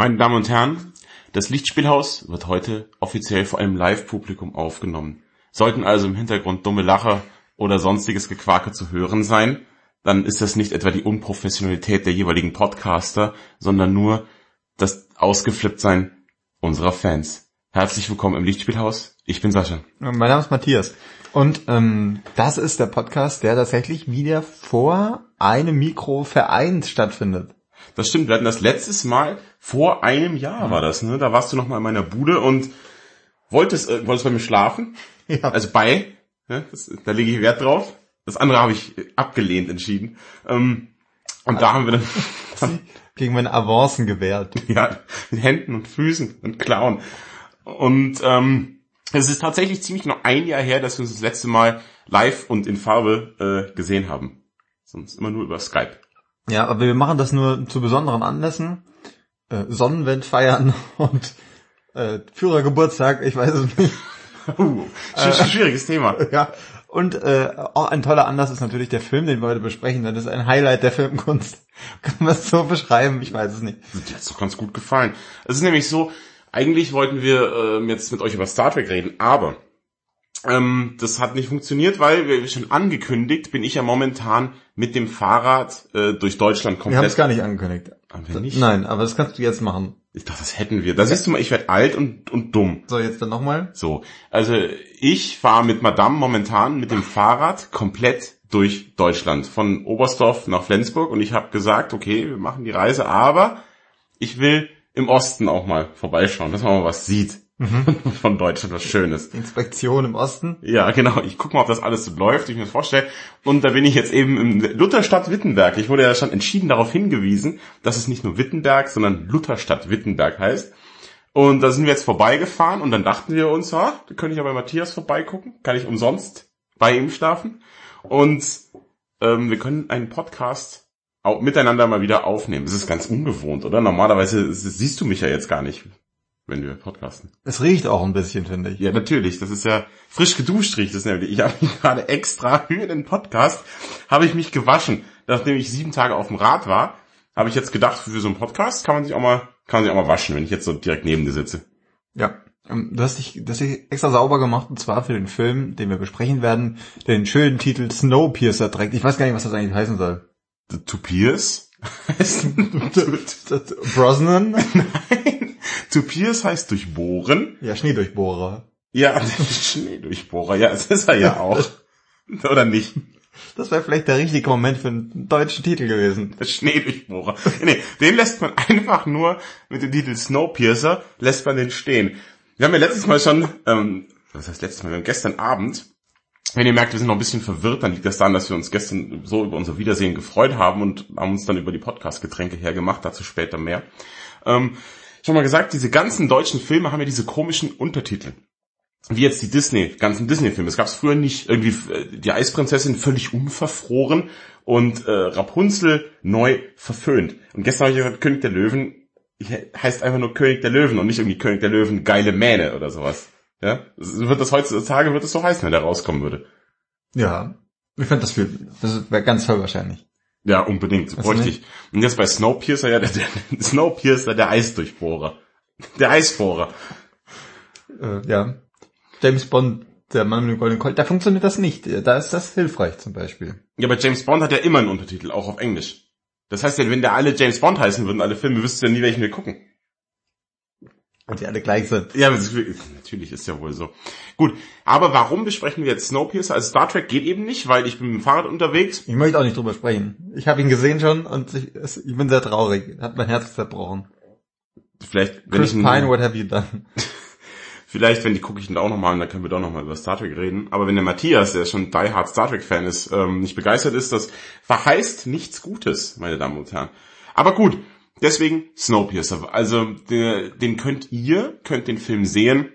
Meine Damen und Herren, das Lichtspielhaus wird heute offiziell vor einem Live-Publikum aufgenommen. Sollten also im Hintergrund dumme Lacher oder sonstiges Gequake zu hören sein, dann ist das nicht etwa die Unprofessionalität der jeweiligen Podcaster, sondern nur das Ausgeflipptsein unserer Fans. Herzlich willkommen im Lichtspielhaus. Ich bin Sascha. Mein Name ist Matthias. Und ähm, das ist der Podcast, der tatsächlich wieder vor einem Mikro vereint stattfindet. Das stimmt, wir hatten das letztes Mal vor einem Jahr war das, ne? Da warst du noch mal in meiner Bude und wolltest, äh, wolltest bei mir schlafen. Ja. Also bei, ne? das, da lege ich Wert drauf. Das andere habe ich abgelehnt entschieden. Ähm, und da haben wir dann, Gegen meine Avancen gewährt. ja, mit Händen und Füßen und Klauen. Und ähm, es ist tatsächlich ziemlich noch ein Jahr her, dass wir uns das letzte Mal live und in Farbe äh, gesehen haben. Sonst immer nur über Skype. Ja, aber wir machen das nur zu besonderen Anlässen. Äh, Sonnenwend feiern und äh, Führergeburtstag, ich weiß es nicht. Uh, sch- schwieriges Thema. ja. Und äh, auch ein toller Anlass ist natürlich der Film, den wir heute besprechen. Das ist ein Highlight der Filmkunst. Kann man es so beschreiben? Ich weiß es nicht. Dir hat's doch ganz gut gefallen. Es ist nämlich so, eigentlich wollten wir ähm, jetzt mit euch über Star Trek reden, aber ähm, das hat nicht funktioniert, weil, wie schon angekündigt, bin ich ja momentan mit dem Fahrrad äh, durch Deutschland Wir haben es komplett. gar nicht angekündigt. Haben wir nicht? Nein, aber das kannst du jetzt machen. Ich dachte, das hätten wir. Da siehst du mal, ich werde alt und, und dumm. So, jetzt dann nochmal. So, also ich fahre mit Madame momentan mit dem Fahrrad komplett durch Deutschland, von Oberstdorf nach Flensburg und ich habe gesagt, okay, wir machen die Reise, aber ich will im Osten auch mal vorbeischauen, dass man mal was sieht von Deutschland, was Schönes. Inspektion im Osten. Ja, genau. Ich gucke mal, ob das alles so läuft, wie ich mir das vorstelle. Und da bin ich jetzt eben im Lutherstadt Wittenberg. Ich wurde ja schon entschieden darauf hingewiesen, dass es nicht nur Wittenberg, sondern Lutherstadt Wittenberg heißt. Und da sind wir jetzt vorbeigefahren und dann dachten wir uns, ah, da könnte ich ja bei Matthias vorbeigucken. Kann ich umsonst bei ihm schlafen. Und ähm, wir können einen Podcast auch miteinander mal wieder aufnehmen. Das ist ganz ungewohnt, oder? Normalerweise siehst du mich ja jetzt gar nicht, wenn wir podcasten. Es riecht auch ein bisschen, finde ich. Ja, natürlich. Das ist ja frisch geduscht riecht es nämlich. Ich habe mich gerade extra für den Podcast habe ich mich gewaschen, nachdem ich sieben Tage auf dem Rad war. Habe ich jetzt gedacht, für so einen Podcast kann man sich auch mal kann man sich auch mal waschen, wenn ich jetzt so direkt neben dir sitze. Ja. Ähm, Du hast dich, du hast dich extra sauber gemacht und zwar für den Film, den wir besprechen werden, der den schönen Titel Snowpiercer trägt. Ich weiß gar nicht, was das eigentlich heißen soll. The To Pierce? Heißt- Brosnan? Nein. To Pierce heißt durchbohren. Ja, Schneedurchbohrer. Ja, Schneedurchbohrer. Ja, das ist er ja auch. Oder nicht? Das wäre vielleicht der richtige Moment für einen deutschen Titel gewesen. Der Schneedurchbohrer. Nee, den lässt man einfach nur mit dem Titel Snowpiercer, lässt man den stehen. Wir haben ja letztes Mal schon, ähm, was heißt letztes Mal, wir haben gestern Abend, wenn ihr merkt, wir sind noch ein bisschen verwirrt, dann liegt das daran, dass wir uns gestern so über unser Wiedersehen gefreut haben und haben uns dann über die Podcast-Getränke hergemacht, dazu später mehr. Ähm, schon mal gesagt, diese ganzen deutschen Filme haben ja diese komischen Untertitel wie jetzt die Disney, ganzen Disney-Filme. Es gab es früher nicht. Irgendwie äh, die Eisprinzessin völlig unverfroren und äh, Rapunzel neu verföhnt. Und gestern habe ich gehört, König der Löwen heißt einfach nur König der Löwen und nicht irgendwie König der Löwen geile Mähne oder sowas. Ja, wird das heutzutage wird es so heißen, wenn der rauskommen würde. Ja. Ich fand das für, das wäre ganz toll wahrscheinlich. Ja, unbedingt, Was bräuchte ich. Und jetzt bei Snowpiercer, ja, der, der Snowpiercer, der Eisdurchbohrer. Der Eisbohrer. Äh, ja. James Bond, der Mann mit dem goldenen Colt, da funktioniert das nicht. Da ist das hilfreich zum Beispiel. Ja, aber James Bond hat ja immer einen Untertitel, auch auf Englisch. Das heißt ja, wenn da alle James Bond heißen würden, alle Filme, wüsstest du ja nie, welchen wir gucken. Und die alle gleich sind. Ja, natürlich ist ja wohl so. Gut, aber warum besprechen wir jetzt Snowpiercer? Also Star Trek geht eben nicht, weil ich bin mit dem Fahrrad unterwegs. Ich möchte auch nicht drüber sprechen. Ich habe ihn gesehen schon und ich, ich bin sehr traurig. Hat mein Herz zerbrochen. Vielleicht, wenn Chris ich Pine, what have you done? vielleicht, wenn die gucke ich ihn auch nochmal und dann können wir doch nochmal über Star Trek reden. Aber wenn der Matthias, der schon die Hard Star Trek Fan ist, ähm, nicht begeistert ist, das verheißt nichts Gutes, meine Damen und Herren. Aber gut, deswegen Snowpiercer. Also der, den könnt ihr, könnt den Film sehen,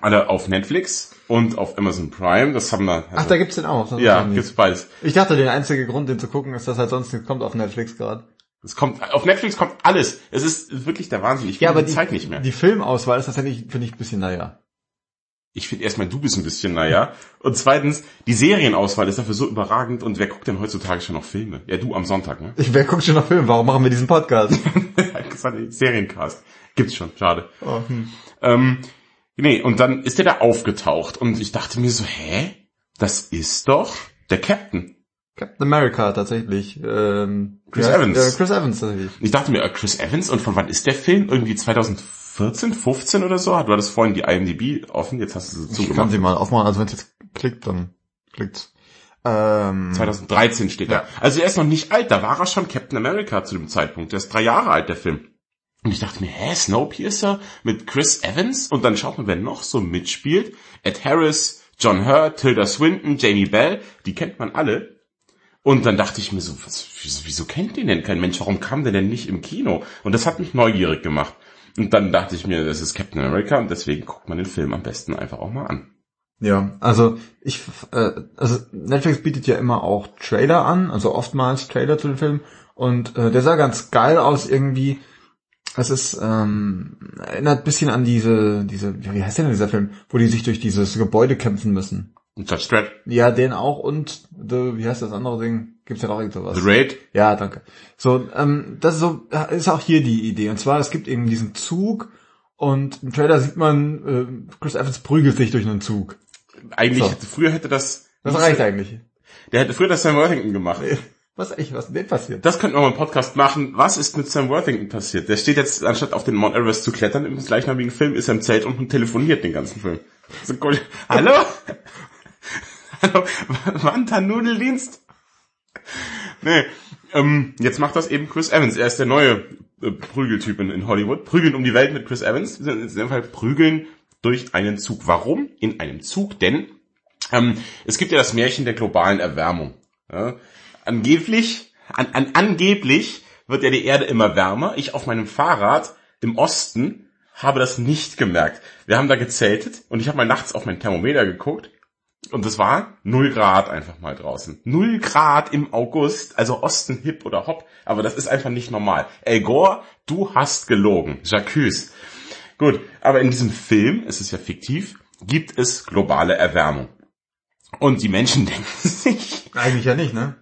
alle auf Netflix und auf Amazon Prime. Das haben wir. Ach, Also, da gibt's den auch. Ja, gibt's beides. Ich dachte, der einzige Grund, den zu gucken, ist, dass halt sonst nichts kommt auf Netflix gerade. Es kommt, auf Netflix kommt alles. Es ist wirklich der Wahnsinn. Ich finde die, Zeit nicht mehr. Die Filmauswahl ist tatsächlich, finde ich, ein bisschen naja. Ich finde erstmal, du bist ein bisschen naja. Und zweitens, die Serienauswahl ist dafür so überragend. Und wer guckt denn heutzutage schon noch Filme? Ja, du am Sonntag, ne? Ich, wer guckt schon noch Filme? Warum machen wir diesen Podcast? Seriencast. Gibt's schon, schade. Oh, hm. Ähm, nee, und dann ist der da aufgetaucht und ich dachte mir so, hä? Das ist doch der Captain. Captain America tatsächlich. Ähm, Chris ja, Evans. Äh, Chris Evans tatsächlich. Ich dachte mir, äh, Chris Evans, und von wann ist der Film? Irgendwie 2014, 15 oder so? Du hattest vorhin die IMDb offen, jetzt hast du sie Ich kann zugemacht. sie mal aufmachen, also wenn es jetzt klickt, dann klickt's. Ähm, 2013 steht da. Ja. Also er ist noch nicht alt, da war er schon Captain America zu dem Zeitpunkt. Der ist drei Jahre alt, der Film. Und ich dachte mir, hä, Snowpiercer mit Chris Evans? Und dann schaut man, wer noch so mitspielt. Ed Harris, John Hurt, Tilda Swinton, Jamie Bell, die kennt man alle. Und dann dachte ich mir so, was, wieso, wieso kennt den denn kein Mensch? Warum kam der denn nicht im Kino? Und das hat mich neugierig gemacht. Und dann dachte ich mir, das ist Captain America und deswegen guckt man den Film am besten einfach auch mal an. Ja, also ich, äh, also Netflix bietet ja immer auch Trailer an, also oftmals Trailer zu den Filmen und äh, der sah ganz geil aus irgendwie. Es ist ähm, erinnert ein bisschen an diese, diese, wie heißt denn dieser Film, wo die sich durch dieses Gebäude kämpfen müssen. Und Dredd, Ja, den auch und the, wie heißt das andere Ding? Gibt's ja noch irgend sowas. The Raid, Ja, danke. So, ähm, das ist so ist auch hier die Idee. Und zwar, es gibt eben diesen Zug und im Trailer sieht man, äh, Chris Evans prügelt sich durch einen Zug. eigentlich, So. hätte- früher hätte das, Das reicht eigentlich. der hätte früher das Sam Worthington gemacht. Was echt, was denn passiert? Das könnten wir mal im Podcast machen. Was ist mit Sam Worthington passiert? Der steht jetzt, anstatt auf den Mount Everest zu klettern, im gleichnamigen Film, ist er im Zelt und telefoniert den ganzen Film. So cool. Hallo? Hallo? Wann der Nudeldienst? Nee, ähm, jetzt macht das eben Chris Evans. Er ist der neue äh, Prügeltyp in, in Hollywood. Prügeln um die Welt mit Chris Evans. In dem Fall prügeln durch einen Zug. Warum? In einem Zug, denn ähm, es gibt ja das Märchen der globalen Erwärmung. Ja? Angeblich, an, an, angeblich wird ja die Erde immer wärmer. Ich auf meinem Fahrrad im Osten habe das nicht gemerkt. Wir haben da gezeltet und ich habe mal nachts auf mein Thermometer geguckt und es war null Grad einfach mal draußen. Null Grad im August, also Osten hip oder hopp, aber das ist einfach nicht normal. El Gore, du hast gelogen. Jacques. Gut, aber in diesem Film, es ist ja fiktiv, gibt es globale Erwärmung. Und die Menschen denken sich, Eigentlich ja nicht, ne?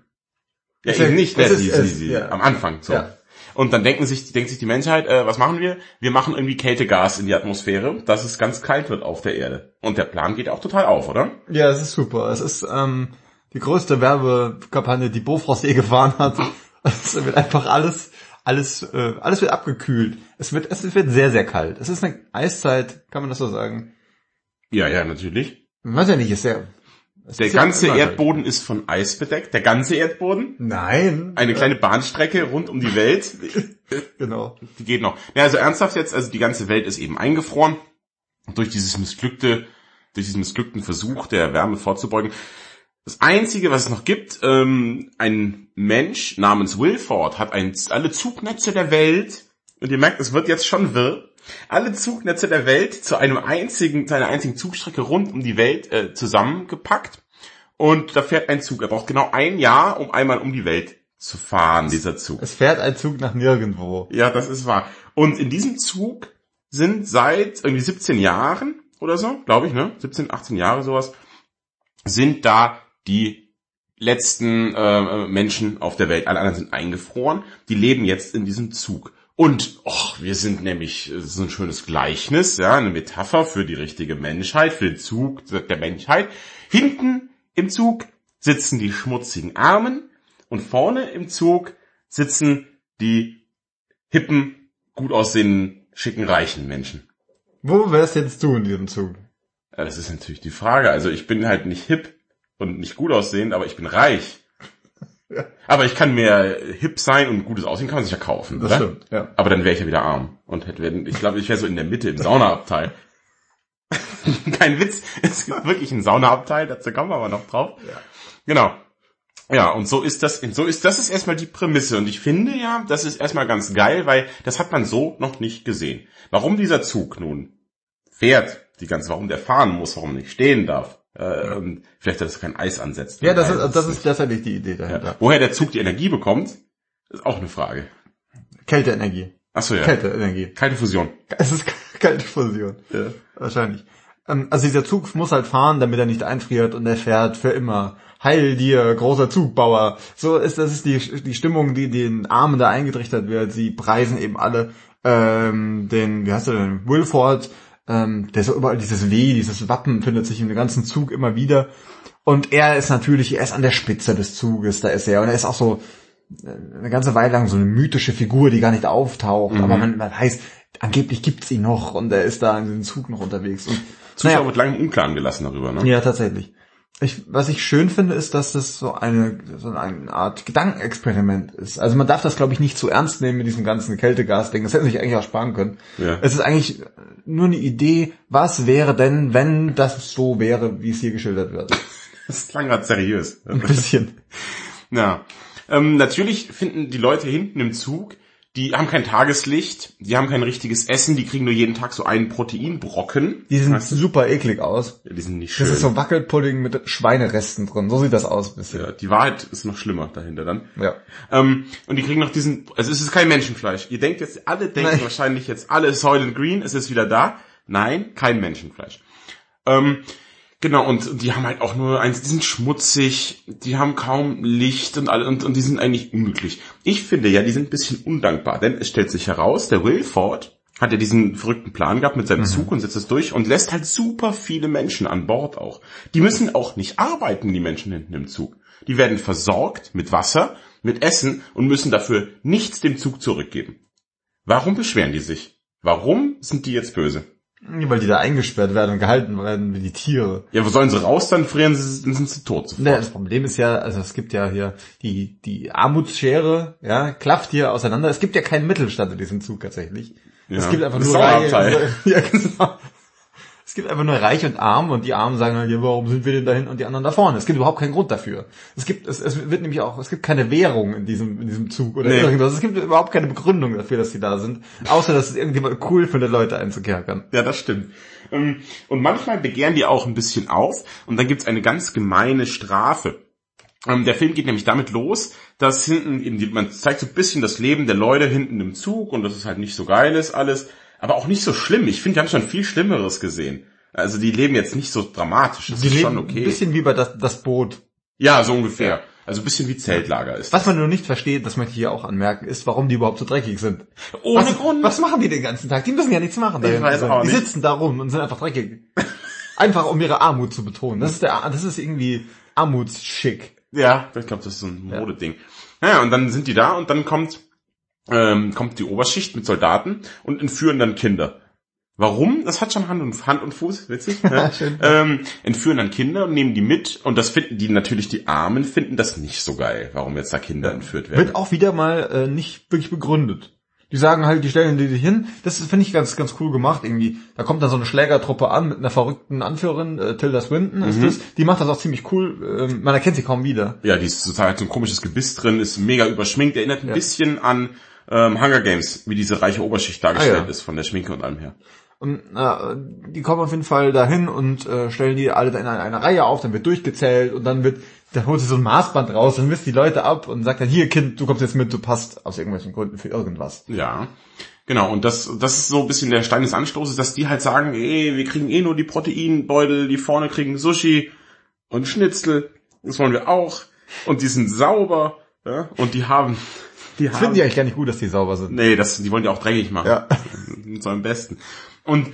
ja, eben nicht, ne, die, die, die, ja. am Anfang so. Ja. Und dann denken sich, denkt sich die Menschheit, äh, was machen wir? Wir machen irgendwie Kältegas in die Atmosphäre, dass es ganz kalt wird auf der Erde. Und der Plan geht auch total auf, oder? Ja, es ist super. Es ist ähm, die größte Werbekampagne, die Bofrost je gefahren hat. Es wird einfach alles, alles, äh, alles wird abgekühlt. Es wird, es wird sehr, sehr kalt. Es ist eine Eiszeit, kann man das so sagen? Ja, ja, natürlich. Ich weiß ja nicht, ist sehr. Der ganze. Erdboden ist von Eis bedeckt. Der ganze Erdboden. Nein. Eine kleine Bahnstrecke rund um die Welt. Genau. Die geht noch. Ja, also ernsthaft jetzt, also die ganze Welt ist eben eingefroren. Durch dieses missglückte, durch diesen missglückten Versuch der Wärme vorzubeugen. Das Einzige, was es noch gibt, ähm, ein Mensch namens Wilford hat ein, alle Zugnetze der Welt, und ihr merkt, es wird jetzt schon wirr, alle Zugnetze der Welt zu einem einzigen, zu einer einzigen Zugstrecke rund um die Welt äh, zusammengepackt. Und da fährt ein Zug. Er braucht genau ein Jahr, um einmal um die Welt zu fahren, dieser Zug. Es fährt ein Zug nach nirgendwo. Ja, das ist wahr. Und in diesem Zug sind seit irgendwie 17 Jahren oder so, glaube ich, ne? 17, 18 Jahre sowas, sind da die letzten äh, Menschen auf der Welt. Alle anderen sind eingefroren. Die leben jetzt in diesem Zug. Und och, wir sind nämlich äh, so ein schönes Gleichnis, ja, eine Metapher für die richtige Menschheit, für den Zug der Menschheit. Hinten im Zug sitzen die schmutzigen Armen und vorne im Zug sitzen die hippen, gut aussehenden, schicken, reichen Menschen. Wo wärst jetzt du in diesem Zug? Ja, das ist natürlich die Frage. Also ich bin halt nicht hip und nicht gut aussehend, aber ich bin reich. Ja. Aber ich kann mehr hip sein und gutes Aussehen kann man sich ja kaufen, Das oder? stimmt, ja. Aber dann wäre ich ja wieder arm und hätte ich glaube, ich wäre so in der Mitte im Saunaabteil. Kein Witz, es gibt wirklich einen Saunaabteil, dazu kommen wir aber noch drauf. Ja. Genau. Ja, und so ist das, so ist, das ist erstmal die Prämisse. Und ich finde ja, das ist erstmal ganz geil, weil das hat man so noch nicht gesehen. Warum dieser Zug nun fährt, die ganze, warum der fahren muss, warum nicht stehen darf. Äh, und vielleicht, dass es kein Eis ansetzt. Ja, das Eis ist, das ist tatsächlich die Idee dahinter. ja. Woher der Zug die Energie bekommt, ist auch eine Frage. Kälteenergie. Achso, ja. Kälteenergie. Kalte Fusion. Es ist kalte Fusion. Ja, wahrscheinlich. Ähm, also dieser Zug muss halt fahren, damit er nicht einfriert und er fährt für immer. Heil dir, großer Zugbauer. So ist das ist die die Stimmung, die den Armen da eingetrichtert wird. Sie preisen eben alle ähm, den, wie heißt er denn, Wilford, ähm, der so überall dieses W, dieses Wappen findet sich im ganzen Zug immer wieder. Und er ist natürlich, er ist an der Spitze des Zuges, da ist er. Und er ist auch so äh, eine ganze Weile lang so eine mythische Figur, die gar nicht auftaucht. Mhm. Aber man, man weiß, angeblich gibt's ihn noch und er ist da in den Zug noch unterwegs. Und, Zuschauer naja, wird lange im Unklaren gelassen darüber, ne? ja, tatsächlich. Ich, was ich schön finde, ist, dass das so eine, so eine Art Gedankenexperiment ist. Also man darf das, glaube ich, nicht zu ernst nehmen mit diesem ganzen Kältegas-Ding. Das hätten sie sich eigentlich auch sparen können. Ja. Es ist eigentlich nur eine Idee, was wäre denn, wenn das so wäre, wie es hier geschildert wird. Das klang grad seriös. Ein bisschen. Ja. Ähm, natürlich finden die Leute hinten im Zug, die haben kein Tageslicht, die haben kein richtiges Essen, die kriegen nur jeden Tag so einen Proteinbrocken. Die sehen Weißt du? super eklig aus. Ja, die sind nicht schön. Das ist so Wackelpudding mit Schweineresten drin. So sieht das aus ein bisschen. ja, die Wahrheit ist noch schlimmer dahinter dann. Ja. Ähm, und die kriegen noch diesen, also es ist kein Menschenfleisch. Ihr denkt jetzt, alle denken Nein. wahrscheinlich jetzt, alle Soylent Green, es ist wieder da. Nein, kein Menschenfleisch. Ähm, genau, und die haben halt auch nur eins, die sind schmutzig, die haben kaum Licht und alle, und, und die sind eigentlich unglücklich. Ich finde ja, die sind ein bisschen undankbar, denn es stellt sich heraus, der Wilford hat ja diesen verrückten Plan gehabt mit seinem Zug und setzt es durch und lässt halt super viele Menschen an Bord auch. Die müssen auch nicht arbeiten, die Menschen hinten im Zug. Die werden versorgt mit Wasser, mit Essen und müssen dafür nichts dem Zug zurückgeben. Warum beschweren die sich? Warum sind die jetzt böse? Weil die da eingesperrt werden und gehalten werden wie die Tiere. Ja, wo sollen sie raus, dann frieren sie, dann sind sie tot sofort. Naja, das Problem ist ja, also es gibt ja hier die, die Armutsschere, ja, klafft hier auseinander. Es gibt ja keinen Mittelstand in diesem Zug tatsächlich. Ja. Es gibt einfach Das nur Sauerabteil. Reiche. Ja, genau. Es gibt einfach nur Reich und Arm und die Armen sagen halt, ja, warum sind wir denn dahin und die anderen da vorne? Es gibt überhaupt keinen Grund dafür. Es gibt, es, es wird nämlich auch, es gibt keine Währung in diesem, in diesem Zug oder Nee. irgendwas. Es gibt überhaupt keine Begründung dafür, dass die da sind. Außer, dass es irgendjemand cool findet, Leute einzukerkern. Ja, das stimmt. Ähm, Und manchmal begehren die auch ein bisschen auf und dann gibt's eine ganz gemeine Strafe. Ähm, Der Film geht nämlich damit los, dass hinten, eben die, man zeigt so ein bisschen das Leben der Leute hinten im Zug und dass es halt nicht so geil ist alles, aber auch nicht so schlimm. Ich finde, wir haben schon viel Schlimmeres gesehen. Also die leben jetzt nicht so dramatisch, das Die ist leben schon okay. ein bisschen wie bei das, das Boot. ja, so ungefähr. Also ein bisschen wie Zeltlager ist. Was man nur nicht versteht, das möchte ich hier auch anmerken, ist, warum die überhaupt so dreckig sind. Ohne was, Grund. Was machen die den ganzen Tag? Die müssen ja nichts machen. Ich weiß hinten. auch die nicht. sitzen da rum und sind einfach dreckig. einfach um ihre Armut zu betonen. Das ist der, das ist irgendwie Armutsschick. Ja, ich glaube, das ist so ein Modeding. Naja, und dann sind die da und dann kommt, ähm, kommt die Oberschicht mit Soldaten und entführen dann Kinder. Warum? Das hat schon Hand und, Hand und Fuß, witzig. Ne? Ähm, entführen dann Kinder und nehmen die mit und das finden die natürlich, die Armen finden das nicht so geil, warum jetzt da Kinder entführt werden. Wird auch wieder mal äh, nicht wirklich begründet. Die sagen halt, die stellen die hin. Das finde ich ganz, ganz cool gemacht irgendwie. Da kommt dann so eine Schlägertruppe an mit einer verrückten Anführerin, äh, Tilda Swinton Mhm. ist das. Die macht das auch ziemlich cool. Ähm, man erkennt sie kaum wieder. Ja, die ist total hat so ein komisches Gebiss drin, ist mega überschminkt, erinnert ein Ja. bisschen an ähm, Hunger Games, wie diese reiche Oberschicht dargestellt Ah, ja. ist, von der Schminke und allem her. Und äh, die kommen auf jeden Fall dahin und äh, stellen die alle in einer, einer Reihe auf, dann wird durchgezählt und dann wird, dann holt sie so ein Maßband raus, dann misst die Leute ab und sagt dann, hier Kind, du kommst jetzt mit, du passt aus irgendwelchen Gründen für irgendwas. Ja, genau. Und das, das ist so ein bisschen der Stein des Anstoßes, dass die halt sagen, ey, wir kriegen eh nur die Proteinbeutel, die vorne kriegen Sushi und Schnitzel. Das wollen wir auch. Und die sind sauber. Ja? Und die haben, die Das haben, finden die eigentlich gar nicht gut, dass die sauber sind. nee, das, die wollen die auch dreckig machen. Ja. So am besten. Und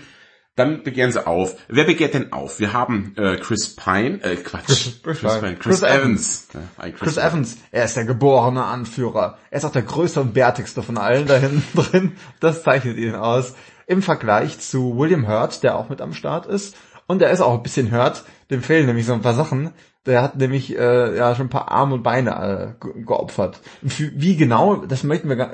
dann begehren sie auf. Wer begehrt denn auf? Wir haben äh, Chris Pine, äh, Quatsch, Chris- Chris Pine. Pine, Chris, Chris Evans. Ja, ein Chris Evans, er ist der geborene Anführer. Er ist auch der größte und bärtigste von allen da hinten drin. Das zeichnet ihn aus. Im Vergleich zu William Hurt, der auch mit am Start ist. Und er ist auch ein bisschen Hurt. Dem fehlen nämlich so ein paar Sachen. Der hat nämlich äh, ja schon ein paar Arme und Beine äh, ge geopfert. Wie genau, das möchten wir gar,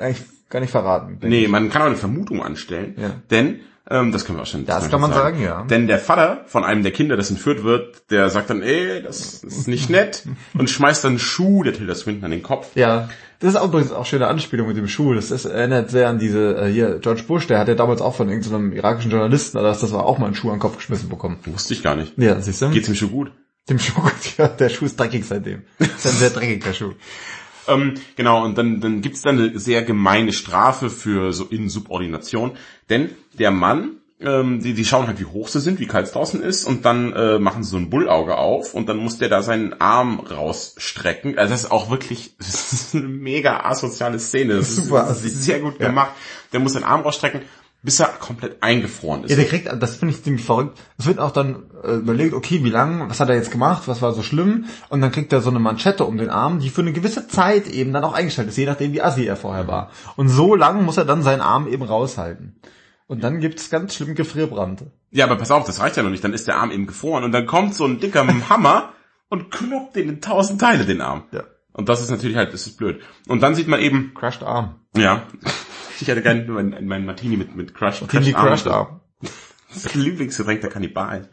gar nicht verraten. Nee, ich. man kann auch eine Vermutung anstellen, Ja. denn ähm, das können wir auch schon. Das wir kann man schon sagen, ja. Denn der Vater von einem der Kinder, das entführt wird, der sagt dann, ey, das ist nicht nett und schmeißt dann einen Schuh der Tilda Swinton an den Kopf. Ja, das ist auch übrigens auch schöne Anspielung mit dem Schuh. Das ist, erinnert sehr an diese, äh, hier, George Bush, der hat ja damals auch von irgendeinem irakischen Journalisten, oder das, das war auch mal einen Schuh an den Kopf geschmissen bekommen. Wusste ich gar nicht. Ja, siehst du? Geht's ihm schon gut? Dem Schuh, ja, der Schuh ist dreckig seitdem. Das ist ein sehr dreckiger Schuh. Ähm, genau, und dann, dann gibt's dann eine sehr gemeine Strafe für so Insubordination, denn der Mann ähm, die, die schauen halt, wie hoch sie sind, wie kalt es draußen ist und dann äh, machen sie so ein Bullauge auf und dann muss der da seinen Arm rausstrecken. Also das ist auch wirklich, das ist eine mega asoziale Szene. Das Super ist, das ist sehr gut gemacht. Der muss seinen Arm rausstrecken, bis er komplett eingefroren ist. Ja, der kriegt, das finde ich ziemlich verrückt. Es wird auch dann äh, überlegt, okay, wie lang, was hat er jetzt gemacht, was war so schlimm? Und dann kriegt er so eine Manschette um den Arm, die für eine gewisse Zeit eben dann auch eingestellt ist, je nachdem wie assi er vorher war. Und so lang muss er dann seinen Arm eben raushalten. Und dann gibt's ganz schlimm Gefrierbrand. Ja, aber pass auf, das reicht ja noch nicht. Dann ist der Arm eben gefroren und dann kommt so ein dicker Hammer und kloppt den in tausend Teile, den Arm. Ja. Und das ist natürlich halt, das ist blöd. Und dann sieht man eben, Crushed Arm. ja, ich hätte gerne meinen mein Martini mit, mit Crushed, Martini Crushed Arm. Das Lieblingsgetränk der Kannibalen.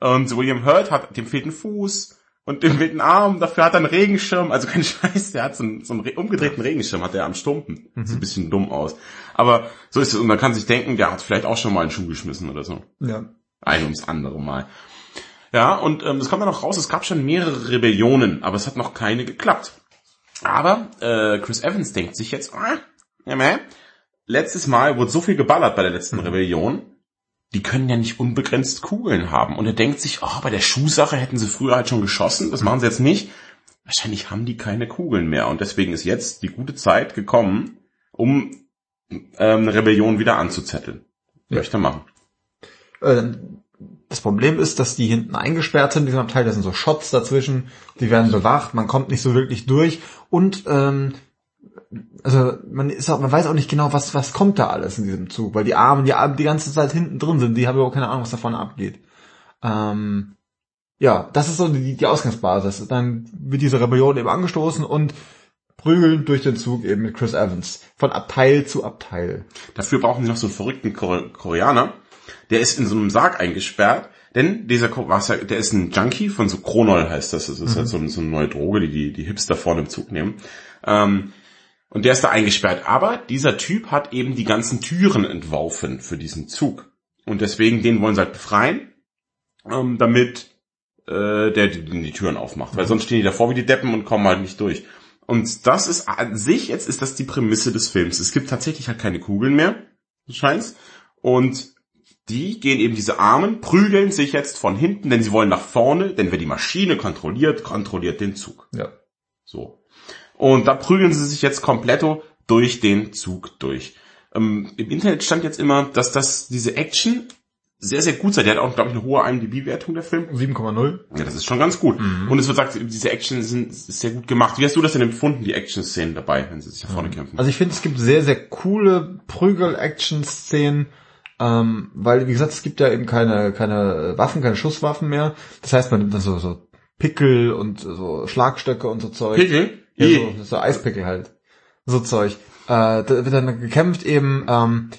Und William Hurt hat, dem fehlt ein Fuß und dem fehlt ein Arm, dafür hat er einen Regenschirm, also kein Scheiß, der hat so einen, so einen re- umgedrehten Regenschirm, hat er am Stumpen. Sieht ein bisschen dumm aus. Aber so ist es, und man kann sich denken, der hat vielleicht auch schon mal einen Schuh geschmissen oder so. Ja. Ein ums andere Mal. Ja, und ähm, es kommt dann noch raus, es gab schon mehrere Rebellionen, aber es hat noch keine geklappt. Aber äh, Chris Evans denkt sich jetzt, ah, letztes Mal wurde so viel geballert bei der letzten Rebellion, die können ja nicht unbegrenzt Kugeln haben. Und er denkt sich, oh, bei der Schuhsache hätten sie früher halt schon geschossen, das machen sie jetzt nicht. Wahrscheinlich haben die keine Kugeln mehr und deswegen ist jetzt die gute Zeit gekommen, um ähm, eine Rebellion wieder anzuzetteln. Ja. Möchte machen. Äh, Das Problem ist, dass die hinten eingesperrt sind, in diesem Abteil, da sind so Shots dazwischen, die werden bewacht, man kommt nicht so wirklich durch und ähm, also man ist auch, man weiß auch nicht genau, was was kommt da alles in diesem Zug, weil die Armen, die die ganze Zeit hinten drin sind, die haben überhaupt keine Ahnung, was da vorne abgeht. Ähm, ja, das ist so die, die Ausgangsbasis. Dann wird diese Rebellion eben angestoßen und prügeln durch den Zug eben mit Chris Evans von Abteil zu Abteil. Dafür brauchen sie noch so einen verrückten Kore Koreaner. Der ist in so einem Sarg eingesperrt, denn dieser was er- der ist ein Junkie von so Kronol heißt das. Das ist halt so, eine- so eine neue Droge, die, die die Hipster vorne im Zug nehmen. Ähm, und der ist da eingesperrt. Aber dieser Typ hat eben die ganzen Türen entworfen für diesen Zug. Und deswegen, den wollen sie halt befreien, ähm, damit äh, der die, die Türen aufmacht. Weil sonst stehen die davor wie die Deppen und kommen halt nicht durch. Und das ist an sich, jetzt ist das die Prämisse des Films. Es gibt tatsächlich halt keine Kugeln mehr, scheint's. Und die gehen eben diese Armen, prügeln sich jetzt von hinten, denn sie wollen nach vorne, denn wer die Maschine kontrolliert, kontrolliert den Zug. Ja. So. Und da prügeln sie sich jetzt kompletto durch den Zug durch. Ähm, Im Internet stand jetzt immer, dass das diese Action sehr, sehr gut sei. Der hat auch, glaube ich, eine hohe IMDb-Wertung, der Film. 7,0. Ja, das ist schon ganz gut. Und es wird gesagt, diese Action sind ist sehr gut gemacht. Wie hast du das denn empfunden, die Action-Szenen dabei, wenn sie sich da vorne kämpfen? Also ich finde, es gibt sehr, sehr coole Prügel-Action-Szenen, ähm, weil, wie gesagt, es gibt ja eben keine, keine Waffen, keine Schusswaffen mehr. Das heißt, man nimmt dann so, so Pickel und so Schlagstöcke und so Zeug. Pickel? Ja, Je. so, so Eispickel halt. So Zeug. Äh, da wird dann gekämpft eben, ähm,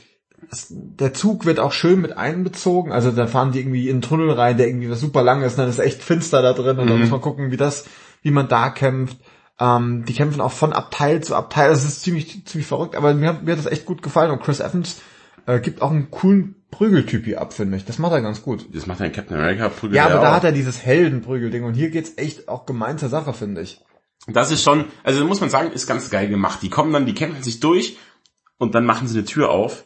der Zug wird auch schön mit einbezogen, also da fahren die irgendwie in einen Tunnel rein, der irgendwie was super lang ist, und dann ist echt finster da drin und dann Mhm. muss man gucken, wie das, wie man da kämpft. Ähm, die kämpfen auch von Abteil zu Abteil, das ist ziemlich, ziemlich verrückt, aber mir, hat- mir hat das echt gut gefallen und Chris Evans äh, gibt auch einen coolen Prügeltypi ab, finde ich. Das macht er ganz gut. Das macht er in Captain America. Prügelt Ja, er aber da auch. hat er dieses Heldenprügelding und hier geht's echt auch gemein zur Sache, finde ich. Das ist schon, also muss man sagen, ist ganz geil gemacht. Die kommen dann, die kämpfen sich durch und dann machen sie eine Tür auf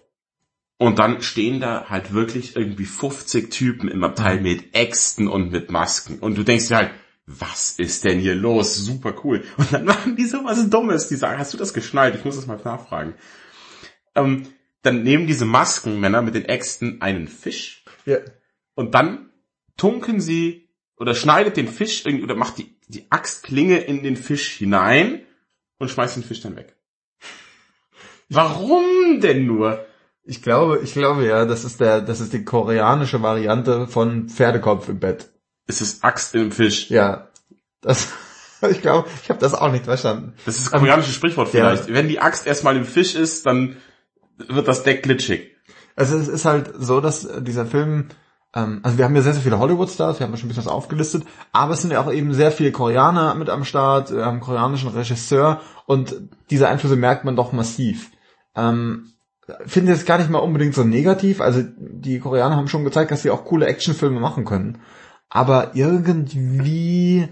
und dann stehen da halt wirklich irgendwie 50 Typen im Abteil mit Äxten und mit Masken und du denkst dir halt, was ist denn hier los? Super cool. Und dann machen die sowas Dummes. Die sagen, hast du das geschnallt? Ich muss das mal nachfragen. Ähm, dann nehmen diese Maskenmänner mit den Äxten einen Fisch Ja. und dann tunken sie oder schneidet den Fisch irgendwie oder macht die, die Axtklinge in den Fisch hinein und schmeißt den Fisch dann weg. Warum denn nur? Ich glaube, ich glaube ja, das ist der, das ist die koreanische Variante von Pferdekopf im Bett. Es ist Axt im Fisch. Ja, das, ich glaube, ich habe das auch nicht verstanden. Das ist das koreanische Sprichwort Ja. vielleicht. Wenn die Axt erstmal im Fisch ist, dann wird das Deck glitschig. Also es ist halt so, dass dieser Film, ähm, also wir haben ja sehr, sehr viele Hollywood-Stars, wir haben ja schon ein bisschen was aufgelistet, aber es sind ja auch eben sehr viele Koreaner mit am Start, wir haben einen koreanischen Regisseur und diese Einflüsse merkt man doch massiv. Ähm, finde jetzt gar nicht mal unbedingt so negativ, also die Koreaner haben schon gezeigt, dass sie auch coole Actionfilme machen können, aber irgendwie,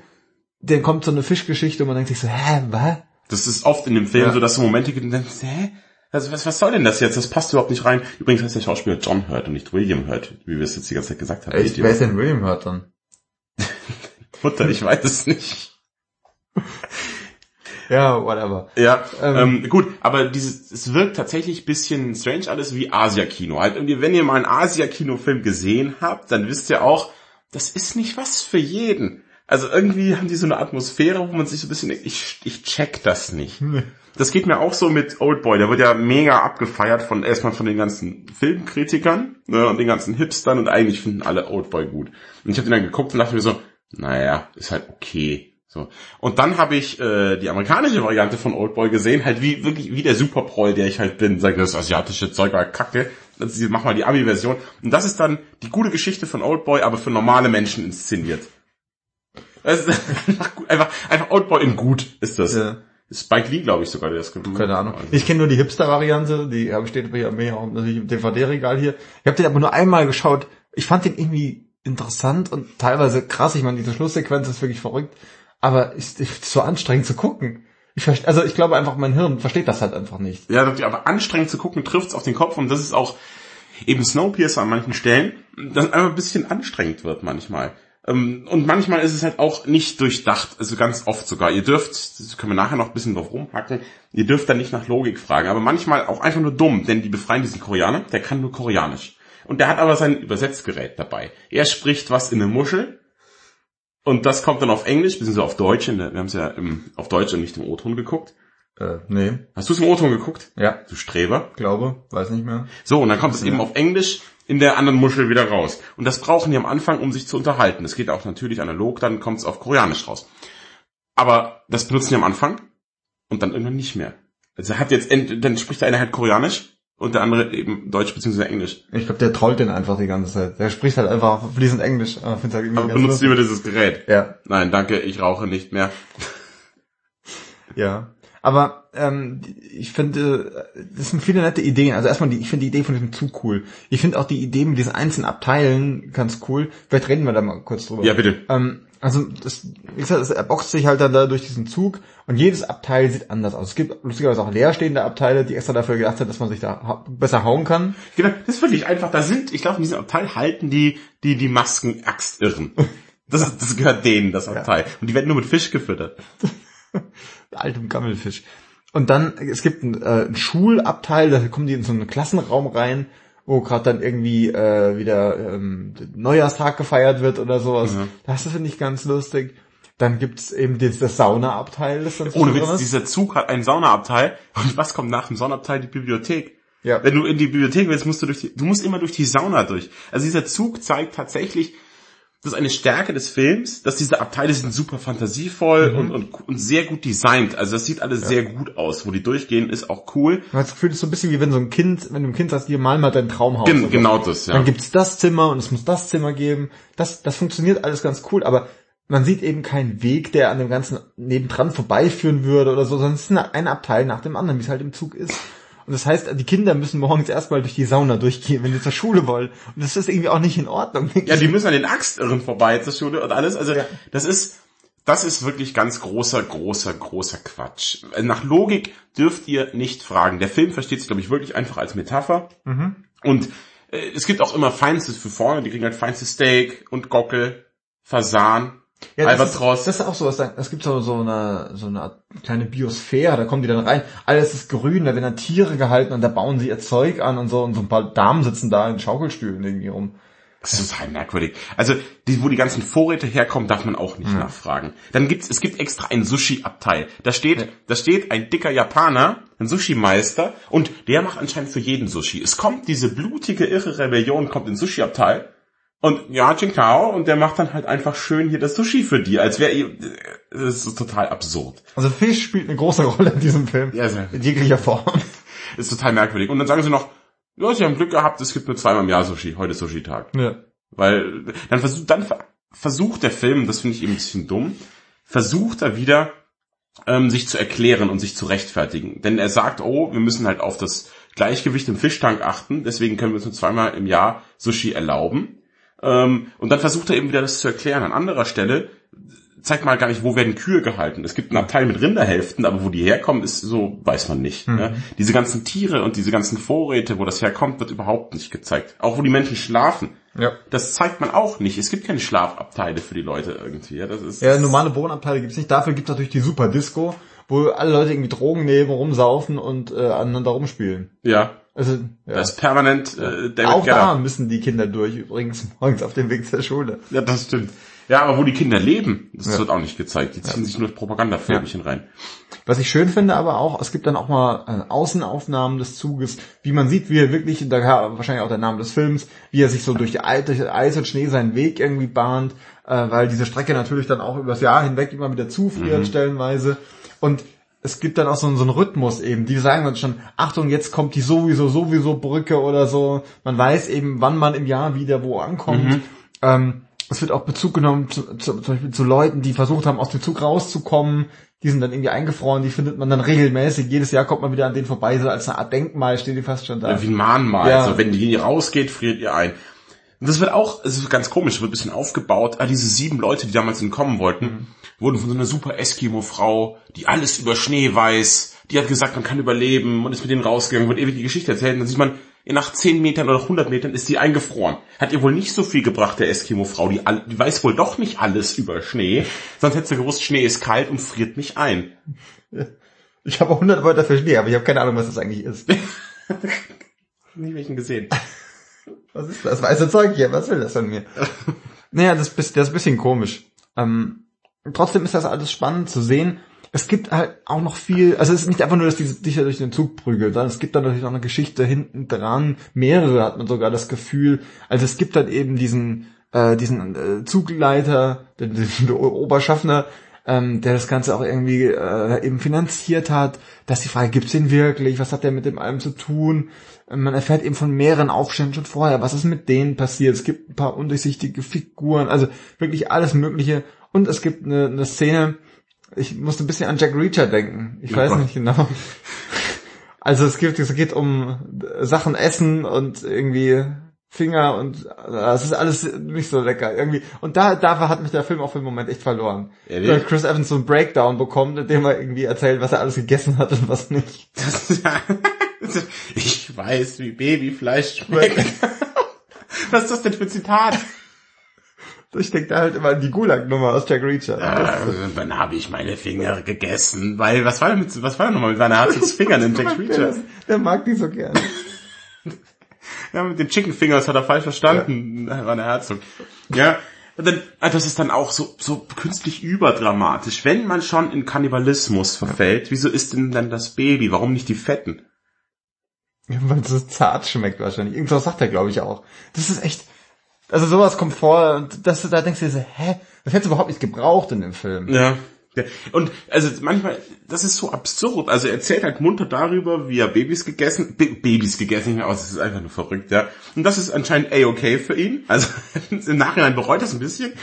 dann kommt so eine Fischgeschichte und man denkt sich so, hä, was? Das ist oft in dem Film Ja. so, dass du Momente gibt und denkst, hä? Also was, was soll denn das jetzt? Das passt überhaupt nicht rein. Übrigens heißt der Schauspieler John Hurt und nicht William Hurt, wie wir es jetzt die ganze Zeit gesagt haben. Echt? Wer ist denn William Hurt dann? Mutter, ich weiß es nicht. Ja, whatever. Ja, ähm, ähm, gut, aber dieses, es wirkt tatsächlich bisschen strange alles wie Asia-Kino. Halt, irgendwie, wenn ihr mal einen Asia-Kino-Film gesehen habt, dann wisst ihr auch, das ist nicht was für jeden. Also irgendwie haben die so eine Atmosphäre, wo man sich so ein bisschen denkt, ich, ich check das nicht. Nee. Das geht mir auch so mit Oldboy. Der wird ja mega abgefeiert von erstmal von den ganzen Filmkritikern ne, und den ganzen Hipstern und eigentlich finden alle Oldboy gut. Und ich habe den dann geguckt und dachte mir so, naja, ist halt okay. So. Und dann habe ich äh, die amerikanische Variante von Oldboy gesehen, halt wie wirklich wie der Superproll, der ich halt bin, sage das asiatische Zeug war kacke. Also, mach mal die Ami-Version. Und das ist dann die gute Geschichte von Oldboy, aber für normale Menschen inszeniert. Das ist einfach, einfach, einfach Oldboy in gut ist das. Ja. Spike Lee, glaube ich, sogar, der das gemacht Keine Ahnung. Also. Ich kenne nur die Hipster-Variante, die steht bei mir auch natürlich im DVD-Regal hier. Ich habe den aber nur einmal geschaut. Ich fand den irgendwie interessant und teilweise krass. Ich meine, diese Schlusssequenz ist wirklich verrückt aber ist, ist so anstrengend zu gucken. Ich also ich glaube einfach, mein Hirn versteht das halt einfach nicht. Ja, aber anstrengend zu gucken trifft's auf den Kopf und das ist auch eben Snowpiercer an manchen Stellen, dass einfach ein bisschen anstrengend wird manchmal. Ähm, und manchmal ist es halt auch nicht durchdacht, also ganz oft sogar. Ihr dürft, das können wir nachher noch ein bisschen drauf rumhacken, ihr dürft dann nicht nach Logik fragen, aber manchmal auch einfach nur dumm, denn die befreien diesen Koreaner, der kann nur Koreanisch. Und der hat aber sein Übersetzgerät dabei. Er spricht was in eine Muschel und das kommt dann auf Englisch, beziehungsweise auf Deutsch. Wir haben es ja im, auf Deutsch und nicht im O-Ton geguckt. Äh, nee. Hast du es im O-Ton geguckt? Ja. Du Streber. Glaube, weiß nicht mehr. So, und dann kommt es eben auf Englisch in der anderen Muschel wieder raus. Und das brauchen die am Anfang, um sich zu unterhalten. Das geht auch natürlich analog, dann kommt es auf Koreanisch raus. Aber das benutzen die am Anfang und dann irgendwann nicht mehr. Also hat jetzt, dann spricht der eine halt Koreanisch und der andere eben Deutsch bzw. Englisch. Ich glaube, der trollt den einfach die ganze Zeit. Der spricht halt einfach fließend Englisch. Aber, halt aber benutzt lieber dieses Gerät. Ja. Nein, danke, ich rauche nicht mehr. ja. Aber ähm, ich finde, das sind viele nette Ideen. Also erstmal, die, ich finde die Idee von diesem Zug cool. Ich finde auch die Idee mit diesen einzelnen Abteilen ganz cool. Vielleicht reden wir da mal kurz drüber. Ja, bitte. Ähm, also das, wie gesagt, er boxt sich halt dann da durch diesen Zug und jedes Abteil sieht anders aus. Es gibt lustigerweise auch leerstehende Abteile, die extra dafür gedacht sind, dass man sich da besser hauen kann. Genau, das ist wirklich einfach. Da sind, ich glaube, in diesem Abteil halten die die die Masken Axtirren. Das, das gehört denen, das Abteil. Ja. Und die werden nur mit Fisch gefüttert. Altem Gammelfisch. Und dann, es gibt ein, äh, ein Schulabteil, da kommen die in so einen Klassenraum rein wo gerade dann irgendwie äh, wieder ähm, Neujahrstag gefeiert wird oder sowas. Mhm. Das finde ich ganz lustig. Dann gibt's eben das, das Saunaabteil. Das dann Ohne Witz, dieser Zug hat einen Saunaabteil. Und was kommt nach dem Saunaabteil? Die Bibliothek. Ja. Wenn du in die Bibliothek willst, musst du durch die, du musst immer durch die Sauna durch. Also dieser Zug zeigt tatsächlich, das ist eine Stärke des Films, dass diese Abteile sind super fantasievoll mhm. und, und, und sehr gut designt. Also das sieht alles ja. sehr gut aus. Wo die durchgehen, ist auch cool. Man hat das Gefühl, das ist so ein bisschen wie wenn so ein Kind, wenn du ein Kind hast, hier mal mal dein Traumhaus. Gen genau das, ja. Dann gibt's das Zimmer und es muss das Zimmer geben. Das, das funktioniert alles ganz cool, aber man sieht eben keinen Weg, der an dem Ganzen nebendran vorbeiführen würde oder so, sondern es ist ein Abteil nach dem anderen, wie es halt im Zug ist. Und das heißt, die Kinder müssen morgens erstmal durch die Sauna durchgehen, wenn sie zur Schule wollen. Und das ist irgendwie auch nicht in Ordnung. Ja, die müssen an den Axtirren vorbei zur Schule und alles. Also ja. das ist, das ist wirklich ganz großer, großer, großer Quatsch. Nach Logik dürft ihr nicht fragen. Der Film versteht sich, glaube ich, wirklich einfach als Metapher. Mhm. Und äh, es gibt auch immer Feinstes für vorne. Die kriegen halt feinstes Steak und Gockel, Fasan ja, Albatros. Das ist, das ist auch sowas. Es gibt so, so eine, so eine kleine Biosphäre, da kommen die dann rein. Alles ist grün, da werden dann Tiere gehalten und da bauen sie ihr Zeug an und so und so ein paar Damen sitzen da in Schaukelstühlen irgendwie rum. Das ist total merkwürdig. Also, die, wo die ganzen Vorräte herkommen, darf man auch nicht mhm. nachfragen. Dann gibt's, es gibt extra ein Sushi-Abteil. Da steht, ja. da steht ein dicker Japaner, ein Sushi-Meister, und der macht anscheinend für jeden Sushi. Es kommt diese blutige, irre Rebellion, kommt ins Sushi-Abteil, und ja, Jinkao, und der macht dann halt einfach schön hier das Sushi für die, als wäre das ist total absurd. Also Fisch spielt eine große Rolle in diesem Film. Ja, sehr. In jeglicher Form. Ist total merkwürdig. Und dann sagen sie noch, ja, sie haben Glück gehabt, es gibt nur zweimal im Jahr Sushi, heute ist Sushi-Tag. Ja. Weil, dann versucht, dann versucht der Film, das finde ich eben ein bisschen dumm, versucht er wieder, ähm, sich zu erklären und sich zu rechtfertigen. Denn er sagt, oh, wir müssen halt auf das Gleichgewicht im Fischtank achten, deswegen können wir uns nur zweimal im Jahr Sushi erlauben. Ähm, und dann versucht er eben wieder das zu erklären. An anderer Stelle zeigt mal gar nicht, wo werden Kühe gehalten. Es gibt einen Abteil mit Rinderhälften, aber wo die herkommen, ist so, weiß man nicht. Mhm. Ja. Diese ganzen Tiere und diese ganzen Vorräte, wo das herkommt, wird überhaupt nicht gezeigt. Auch wo die Menschen schlafen. Ja. Das zeigt man auch nicht. Es gibt keine Schlafabteile für die Leute irgendwie. Ja, das ist, Ja, normale Wohnabteile gibt's nicht. Dafür gibt's natürlich die Super Disco, wo alle Leute irgendwie Drogen nehmen, rumsaufen und äh, aneinander rumspielen. ja. Also, ja. Das ist permanent äh, David Auch Gedder. da müssen die Kinder durch, übrigens, morgens auf dem Weg zur Schule. Ja, das stimmt. Ja, aber wo die Kinder leben, das Ja. wird auch nicht gezeigt. Die ziehen sich nur Propagandafilmchen rein. Was ich schön finde aber auch, es gibt dann auch mal äh, Außenaufnahmen des Zuges, wie man sieht, wie er wirklich, daher wahrscheinlich auch der Name des Films, wie er sich so durch, durch Eis und Schnee seinen Weg irgendwie bahnt, äh, weil diese Strecke natürlich dann auch übers Jahr hinweg immer wieder zufriert stellenweise. Und es gibt dann auch so, so einen Rhythmus eben, die sagen dann schon, Achtung, jetzt kommt die sowieso, sowieso Brücke oder so. Man weiß eben, wann man im Jahr wieder wo ankommt. Ähm, es wird auch Bezug genommen zu, zu, zum Beispiel zu Leuten, die versucht haben, aus dem Zug rauszukommen. Die sind dann irgendwie eingefroren, die findet man dann regelmäßig. Jedes Jahr kommt man wieder an denen vorbei, so als eine Art Denkmal steht die fast schon da. Wie ein Mahnmal. Ja. Also wenn die rausgeht, friert ihr ein. Und das wird auch, es ist ganz komisch, wird ein bisschen aufgebaut. Ah, diese sieben Leute, die damals entkommen wollten, Mhm. wurden von so einer super Eskimo-Frau, die alles über Schnee weiß, die hat gesagt, man kann überleben und ist mit denen rausgegangen, wird ewig die Geschichte erzählt. Und dann sieht man, nach 10 Metern oder 100 Metern ist die eingefroren. Hat ihr wohl nicht so viel gebracht, der Eskimo-Frau. Die, die weiß wohl doch nicht alles über Schnee. Sonst hätte sie gewusst, Schnee ist kalt und friert mich ein. Ich habe 100 Wörter für Schnee, aber ich habe keine Ahnung, was das eigentlich ist. Nie welchen gesehen. Was ist das weiße Zeug hier? Was will das von mir? naja, das, ist- das ist ein bisschen komisch. Ähm, trotzdem ist das alles spannend zu sehen. Es gibt halt auch noch viel, also es ist nicht einfach nur, dass die dich durch den Zug prügelt, sondern es gibt dann natürlich auch eine Geschichte hinten dran. Mehrere hat man sogar das Gefühl. Also es gibt dann eben diesen, äh, diesen äh, Zugleiter, den, den Oberschaffner, ähm, der das Ganze auch irgendwie äh, eben finanziert hat, dass die Frage, gibt's den wirklich, was hat der mit dem allem zu tun? Ähm, Man erfährt eben von mehreren Aufständen schon vorher, was ist mit denen passiert. Es gibt ein paar undurchsichtige Figuren, also wirklich alles Mögliche. Und es gibt eine, eine Szene, ich musste ein bisschen an Jack Reacher denken. Ich Oh weiß nicht genau. Also es gibt, es geht um Sachen essen und irgendwie Finger und es ist alles nicht so lecker irgendwie. Und da, dafür hat mich der Film auch für den Moment echt verloren. Ehrlich? Da hat Chris Evans so einen Breakdown bekommt, in dem er irgendwie erzählt, was er alles gegessen hat und was nicht. Das ja- ich weiß, wie Babyfleisch schmeckt. Was ist das denn für ein Zitat? Ich denke da halt immer an die Gulag-Nummer aus Jack Reacher. Äh, wann habe ich meine Finger gegessen? Weil, was war denn mit, was war denn nochmal mit Werner Herzogs Fingern in Jack der, Reacher? der mag die so gern. Ja, mit den Chicken Fingers hat er falsch verstanden, Werner Herzog. Ja, dann, ah, das ist dann auch so, so künstlich überdramatisch. Wenn man schon in Kannibalismus verfällt, wieso ist denn dann das Baby? Warum nicht die Fetten? Weil es so zart schmeckt wahrscheinlich. Irgendwas sagt er, glaube ich, auch. Das ist echt, also sowas kommt vor und das, da denkst du dir so, hä? Das hättest du überhaupt nicht gebraucht in dem Film. Ja. Und also manchmal, das ist so absurd. Also er erzählt halt munter darüber, wie er Babys gegessen, B Babys gegessen, nicht mehr aus, das ist einfach nur verrückt, ja. Und das ist anscheinend a-okay für ihn. Also im Nachhinein bereut das ein bisschen.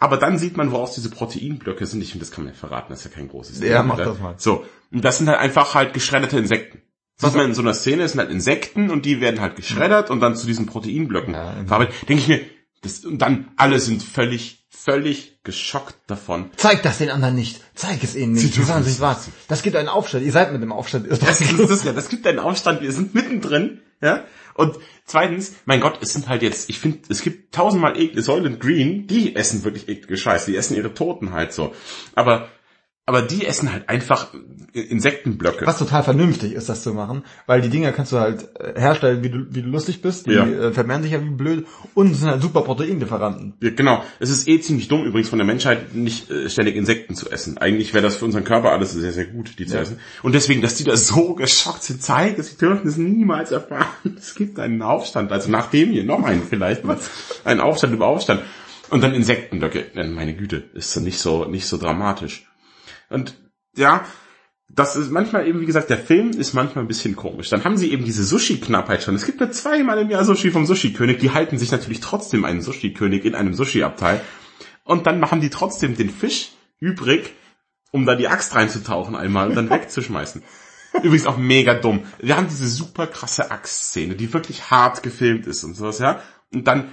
Aber dann sieht man, woraus diese Proteinblöcke sind. Ich finde, das kann man ja verraten, das ist ja kein großes Ja, mach das mal. So. Und das sind halt einfach halt geschredderte Insekten. Was man in so einer Szene ist, sind halt Insekten und die werden halt geschreddert und dann zu diesen Proteinblöcken Ja, verarbeitet. Denke ich mir, das, und dann alle sind völlig, völlig geschockt davon. Zeig das den anderen nicht. Zeig es ihnen nicht. Sie sagen sich was. Das gibt einen Aufstand. Ihr seid mit dem Aufstand. Das, das, das, ja, das gibt einen Aufstand, wir sind mittendrin, ja. Und zweitens, mein Gott, es sind halt jetzt, ich finde, es gibt tausendmal Soylent Green, die essen wirklich eklige Scheiße, die essen ihre Toten halt so. Aber, aber die essen halt einfach Insektenblöcke. Was total vernünftig ist, das zu machen, weil die Dinger kannst du halt äh, herstellen, wie du, wie du lustig bist. Die Ja. äh, vermehren sich ja wie blöd und sind halt super Proteinlieferanten. Ja, genau. Es ist eh ziemlich dumm übrigens von der Menschheit, nicht äh, ständig Insekten zu essen. Eigentlich wäre das für unseren Körper alles sehr, sehr gut, die zu Ja. essen. Und deswegen, dass die da so geschockt sind, zeigt, sie dürfen es niemals erfahren. Es gibt einen Aufstand, also nach dem hier noch einen vielleicht, einen Aufstand über Aufstand. Und dann Insektenblöcke. Meine Güte, ist so nicht so, nicht so dramatisch. Und ja, das ist manchmal eben, wie gesagt, der Film ist manchmal ein bisschen komisch. Dann haben sie eben diese Sushi-Knappheit schon. Es gibt nur zweimal im Jahr Sushi vom Sushi-König. Die halten sich natürlich trotzdem einen Sushi-König in einem Sushi-Abteil. Und dann machen die trotzdem den Fisch übrig, um da die Axt reinzutauchen einmal und dann wegzuschmeißen. Übrigens auch mega dumm. Wir haben diese super krasse Axtszene, die wirklich hart gefilmt ist und sowas, ja. Und dann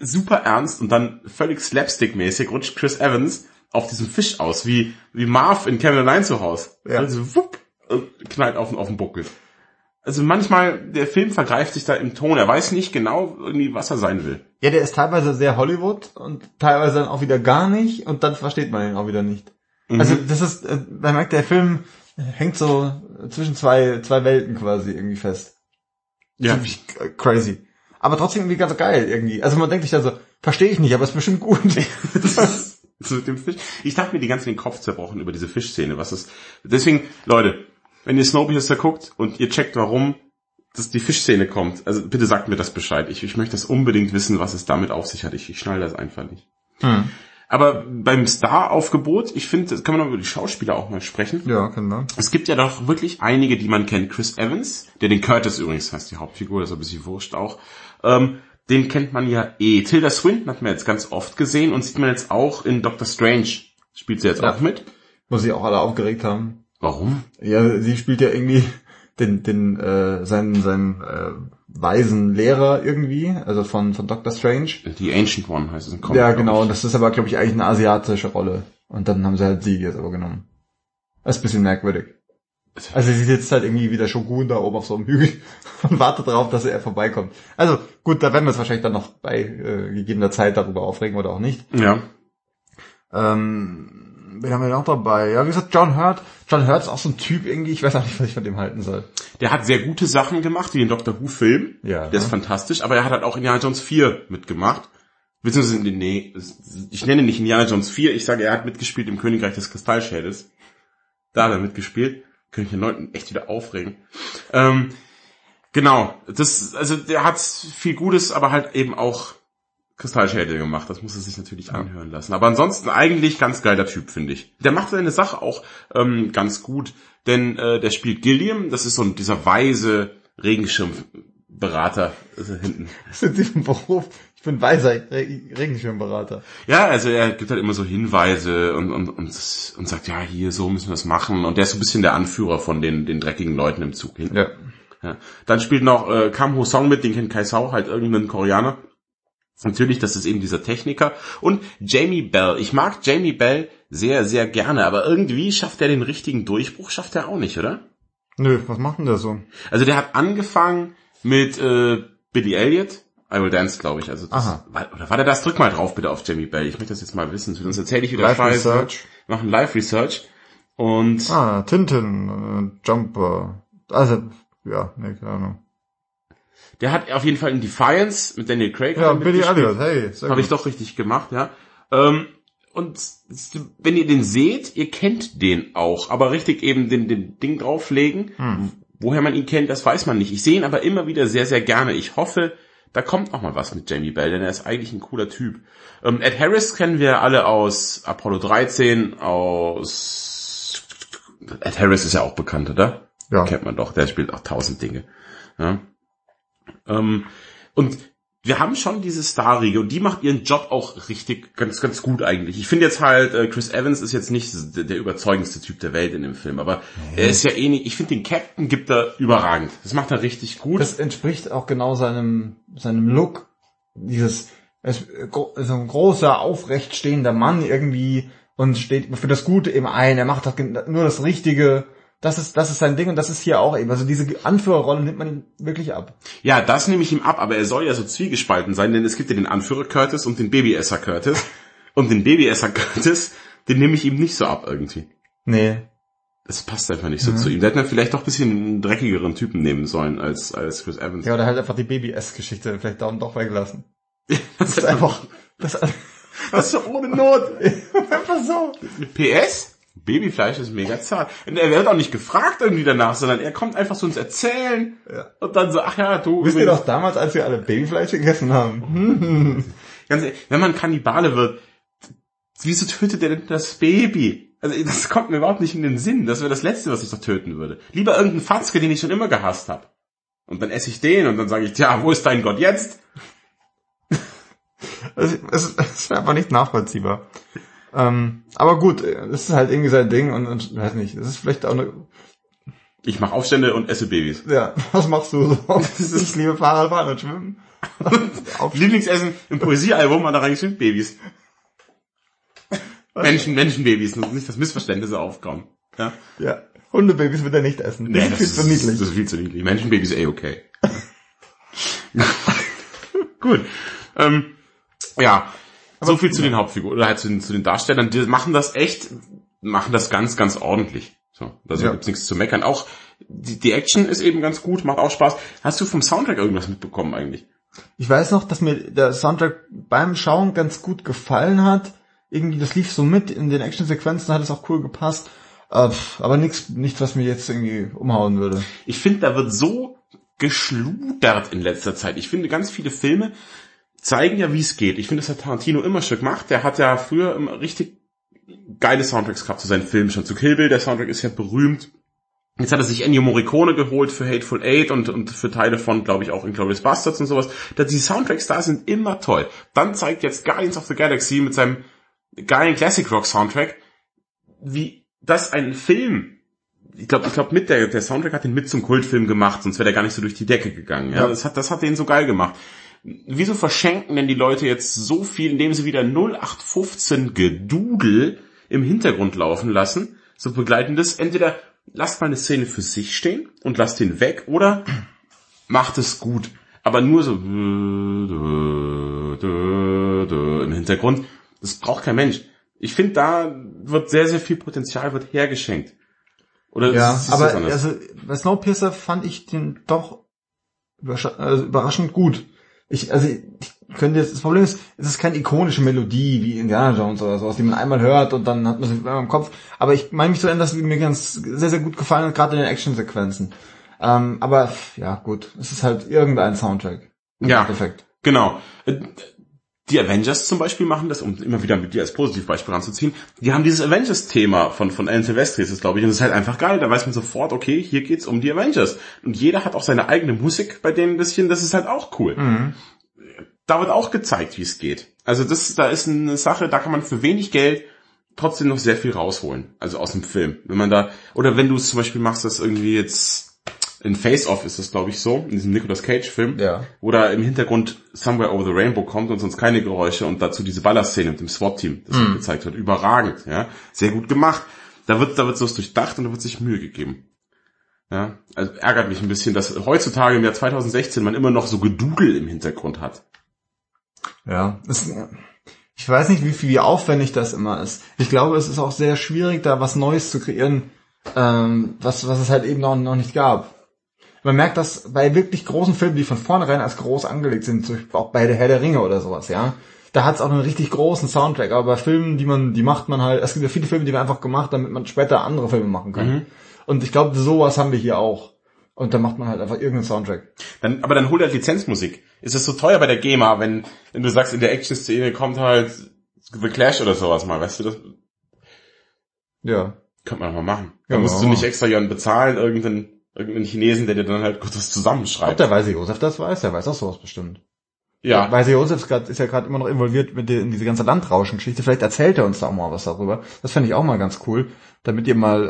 super ernst und dann völlig slapstick-mäßig rutscht Chris Evans auf diesem Fisch aus, wie, wie Marv in Kevin Allein zu Hause. Ja. Also wupp, knallt auf, auf den Buckel. Also manchmal, der Film vergreift sich da im Ton, er weiß nicht genau irgendwie, was er sein will. Ja, der ist teilweise sehr Hollywood und teilweise dann auch wieder gar nicht und dann versteht man ihn auch wieder nicht. Also das ist, äh, man merkt, der Film hängt so zwischen zwei, zwei Welten quasi irgendwie fest. Ja. Ziemlich crazy. Aber trotzdem irgendwie ganz geil irgendwie. Also man denkt sich dann so, verstehe ich nicht, aber ist bestimmt gut. Das mit dem Fisch. Ich dachte mir die ganze Zeit den Kopf zerbrochen über diese Fischszene, was ist. Deswegen, Leute, wenn ihr Snowpiercer guckt und ihr checkt, warum dass die Fischszene kommt, also bitte sagt mir das Bescheid. Ich, ich möchte das unbedingt wissen, was es damit auf sich hat. Ich, ich schnall das einfach nicht. Hm. Aber beim Star-Aufgebot, ich finde, das kann man über die Schauspieler auch mal sprechen. Ja, können wir. Es gibt ja doch wirklich einige, die man kennt. Chris Evans, der den Curtis übrigens heißt, die Hauptfigur, das ist ein bisschen wurscht auch. Ähm, den kennt man ja eh. Tilda Swinton hat man jetzt ganz oft gesehen und sieht man jetzt auch in Doctor Strange. Spielt sie jetzt Ja. auch mit? Wo sie auch alle aufgeregt haben. Warum? Ja, sie spielt ja irgendwie den, den, äh, seinen, seinen, äh, weisen Lehrer irgendwie, also von, von Doctor Strange. Die Ancient One heißt es im Comic. ja, genau, und das ist aber, glaube ich, eigentlich eine asiatische Rolle. Und dann haben sie halt sie jetzt aber genommen. Das ist ein bisschen merkwürdig. Also sie sitzt halt irgendwie wie der Shogun da oben auf so einem Hügel und wartet darauf, dass er vorbeikommt. Also gut, da werden wir uns wahrscheinlich dann noch bei äh, gegebener Zeit darüber aufregen oder auch nicht. Ja. Ähm, wen haben wir noch dabei? Ja, wie gesagt, John Hurt. John Hurt ist auch so ein Typ irgendwie, ich weiß auch nicht, was ich von dem halten soll. Der hat sehr gute Sachen gemacht, wie den Doctor Who Film. Ja. Der ist fantastisch, aber er hat halt auch Indiana Jones 4 mitgemacht. Beziehungsweise, nee, ich nenne nicht Indiana Jones 4, ich sage, er hat mitgespielt im Königreich des Kristallschädels. Da hat er mitgespielt. Könnte ich den Leuten echt wieder aufregen. Ähm, genau, das, also der hat viel Gutes, aber halt eben auch Kristallschädel gemacht. Das muss er sich natürlich anhören lassen. Aber ansonsten eigentlich ganz geiler Typ, finde ich. Der macht seine Sache auch ähm, ganz gut, denn äh, der spielt Gilliam, das ist so ein, dieser weise Regenschirmberater also hinten. Das ist in diesem Beruf. Ich bin weiser Re Regenschirmberater. Ja, also er gibt halt immer so Hinweise und, und, und, und sagt, ja, hier, so müssen wir es machen. Und der ist so ein bisschen der Anführer von den, den dreckigen Leuten im Zug. Ja. Ja. Dann spielt noch äh, Kam Ho Song mit, den kennt Kai Sau, halt irgendein Koreaner. Natürlich, das ist eben dieser Techniker. Und Jamie Bell. Ich mag Jamie Bell sehr, sehr gerne, aber irgendwie schafft er den richtigen Durchbruch, schafft er auch nicht, oder? Nö, was macht denn der so? Also der hat angefangen mit äh, Billy Elliot. I Will Dance, glaube ich. Also das, Aha. war, oder war der das? Drück mal drauf bitte auf Jamie Bell. Ich möchte das jetzt mal wissen. Sonst erzähle ich wieder Live Scheiße. Research. Machen Live-Research. Und Ah, Tintin, äh, Jumper. Also, ja, ne, keine Ahnung. der hat auf jeden Fall in Defiance mit Daniel Craig Ja, Billy. Elliot, hey, Habe ich doch richtig gemacht, ja. Ähm, und wenn ihr den seht, ihr kennt den auch, aber richtig eben den, den Ding drauflegen. Hm. Woher man ihn kennt, das weiß man nicht. Ich sehe ihn aber immer wieder sehr, sehr gerne. Ich hoffe, da kommt noch mal was mit Jamie Bell, denn er ist eigentlich ein cooler Typ. Ähm, Ed Harris kennen wir alle aus Apollo 13, aus Ed Harris ist ja auch bekannt, oder? Ja. Kennt man doch, der spielt auch tausend Dinge. Ja. Ähm, und wir haben schon diese Starriege und die macht ihren Job auch richtig ganz, ganz gut eigentlich. Ich finde jetzt halt, äh, Chris Evans ist jetzt nicht der, überzeugendste Typ der Welt in dem Film, aber er ist ja eh nicht, ich finde den Captain gibt er überragend. Das macht er richtig gut. Das entspricht auch genau seinem, seinem Look. Dieses, er ist ein großer, aufrecht stehender Mann irgendwie und steht für das Gute eben ein. Er macht doch gen- nur das Richtige. Das ist, das ist sein Ding und das ist hier auch eben. Also diese Anführerrolle nimmt man ihm wirklich ab. ja, das nehme ich ihm ab, aber er soll ja so zwiegespalten sein, denn es gibt ja den Anführer Curtis und den Babyesser Curtis. und den Babyesser Curtis, den nehme ich ihm nicht so ab irgendwie. Nee. Das passt einfach nicht so zu ihm. Da hätte man vielleicht doch ein bisschen einen dreckigeren Typen nehmen sollen als, als Chris Evans. Ja, oder halt einfach die Baby-S-Geschichte vielleicht da und doch weggelassen. Das ist einfach, das ist Das ist so ohne Not. einfach so. PS? Babyfleisch ist mega zart. Und er wird auch nicht gefragt irgendwie danach, sondern er kommt einfach so ins Erzählen. Ja. Und dann so, ach ja, du. Wisst ihr doch damals, als wir alle Babyfleisch gegessen haben? Ganz ehrlich, wenn man Kannibale wird, wieso tötet er denn das Baby? Also das kommt mir überhaupt nicht in den Sinn. Das wäre das Letzte, was ich doch töten würde. Lieber irgendeinen Fatzke, den ich schon immer gehasst habe. Und dann esse ich den und dann sage ich, tja, wo ist dein Gott jetzt? Es, es ist einfach nicht nachvollziehbar. Ähm, aber gut, es ist halt irgendwie sein Ding und, und weiß nicht, es ist vielleicht auch eine, Ich mache Aufstände und esse Babys. ja, was machst du so? Ich liebe Fahrradfahren und Schwimmen. Lieblingsessen im Poesiealbum hat da reingeschrieben, Babys. Menschen, Menschenbabys, nicht, dass Missverständnisse aufkommen. Ja, Ja. Hundebabys wird er nicht essen. nee, das das, ist, viel zu niedlich. das ist viel zu niedlich. Menschenbabys eh okay. Gut. Ähm, ja, so viel zu den Hauptfiguren oder halt zu den, zu den Darstellern. Die machen das echt, machen das ganz, ganz ordentlich. So, da Ja. gibt's nichts zu meckern. Auch die, die Action ist eben ganz gut, macht auch Spaß. Hast du vom Soundtrack irgendwas mitbekommen eigentlich? Ich weiß noch, dass mir der Soundtrack beim Schauen ganz gut gefallen hat. Irgendwie, das lief so mit in den Actionsequenzen, hat es auch cool gepasst. Äh, Aber nichts, nichts, was mir jetzt irgendwie umhauen würde. Ich finde, da wird so geschludert in letzter Zeit. Ich finde, ganz viele Filme zeigen ja, wie es geht. Ich finde, das hat Tarantino immer schon gemacht. Der hat ja früher immer richtig geile Soundtracks gehabt zu seinen Filmen. Schon zu Kill Bill, der Soundtrack ist ja berühmt. Jetzt hat er sich Ennio Morricone geholt für Hateful Eight und, und für Teile von, glaube ich, auch Inglourious Bastards und sowas. Da die Soundtracks da sind immer toll. Dann zeigt jetzt Guardians of the Galaxy mit seinem geilen Classic Rock Soundtrack, wie das ein Film ich glaube, ich glaube, mit der, der Soundtrack hat den mit zum Kultfilm gemacht, sonst wäre der gar nicht so durch die Decke gegangen. Ja, Ja. das hat, das hat den so geil gemacht. Wieso verschenken denn die Leute jetzt so viel, indem sie wieder 0815 Gedudel im Hintergrund laufen lassen, so begleitendes? Entweder lasst mal eine Szene für sich stehen und lasst den weg, oder macht es gut. Aber nur so im Hintergrund, das braucht kein Mensch. Ich finde, da wird sehr, sehr viel Potenzial wird hergeschenkt. Oder Ja, aber das anders? also bei Snowpiercer fand ich den doch also überraschend gut. Ich, also ich könnte jetzt, das Problem ist, es ist keine ikonische Melodie wie Indiana Jones oder sowas, die man einmal hört und dann hat man sie einmal im Kopf. Aber ich meine mich zu erinnern, dass sie mir ganz sehr, sehr gut gefallen hat, gerade in den Actionsequenzen. Ähm, aber ja, gut, es ist halt irgendein Soundtrack. Im Ja. Endeffekt. Genau. Die Avengers zum Beispiel machen das, um immer wieder mit dir als Positivbeispiel ranzuziehen. Die haben dieses Avengers-Thema von, von Alan Silvestri, ist es, glaube ich, und das ist halt einfach geil. Da weiß man sofort, okay, hier geht's um die Avengers. Und jeder hat auch seine eigene Musik bei denen ein bisschen, das ist halt auch cool. Mhm. Da wird auch gezeigt, wie es geht. Also das, da ist eine Sache, da kann man für wenig Geld trotzdem noch sehr viel rausholen. Also aus dem Film. Wenn man da, oder wenn du es zum Beispiel machst, das irgendwie jetzt in Face Off ist das, glaube ich, so, in diesem Nicolas Cage-Film, Ja. wo da im Hintergrund Somewhere Over the Rainbow kommt und sonst keine Geräusche und dazu diese Ballerszene mit dem SWAT-Team, das Mhm. gezeigt wird. Überragend, ja. Sehr gut gemacht. Da wird, da wird sowas durchdacht und da wird sich Mühe gegeben. Ja, also ärgert mich ein bisschen, dass heutzutage im Jahr 2016 man immer noch so Gedudel im Hintergrund hat. Ja, es, ich weiß nicht, wie viel wie aufwendig das immer ist. Ich glaube, es ist auch sehr schwierig, da was Neues zu kreieren, ähm, was, was es halt eben noch, noch nicht gab. Man merkt das bei wirklich großen Filmen, die von vornherein als groß angelegt sind, zum Beispiel auch bei der Herr der Ringe oder sowas, ja. Da hat es auch einen richtig großen Soundtrack, aber bei Filmen, die man, die macht man halt, es gibt ja viele Filme, die werden einfach gemacht, damit man später andere Filme machen kann. Und ich glaube, sowas haben wir hier auch. Und da macht man halt einfach irgendeinen Soundtrack. Dann, aber dann hol halt Lizenzmusik. Ist es so teuer bei der GEMA, wenn, wenn du sagst, in der Action-Szene kommt halt The Clash oder sowas mal, weißt du, das Ja. könnte man doch mal machen. Da Ja, musst du nicht extra jemanden bezahlen, irgendeinen, irgendeinen Chinesen, der dir dann halt kurz was Ob zusammenschreibt. der Weise Josef das weiß, der weiß auch sowas bestimmt. Ja, Weise Josef ist, grad, ist ja gerade immer noch involviert mit der, in diese ganze Landrauschen-Geschichte. Vielleicht erzählt er uns da auch mal was darüber. Das fände ich auch mal ganz cool, damit ihr mal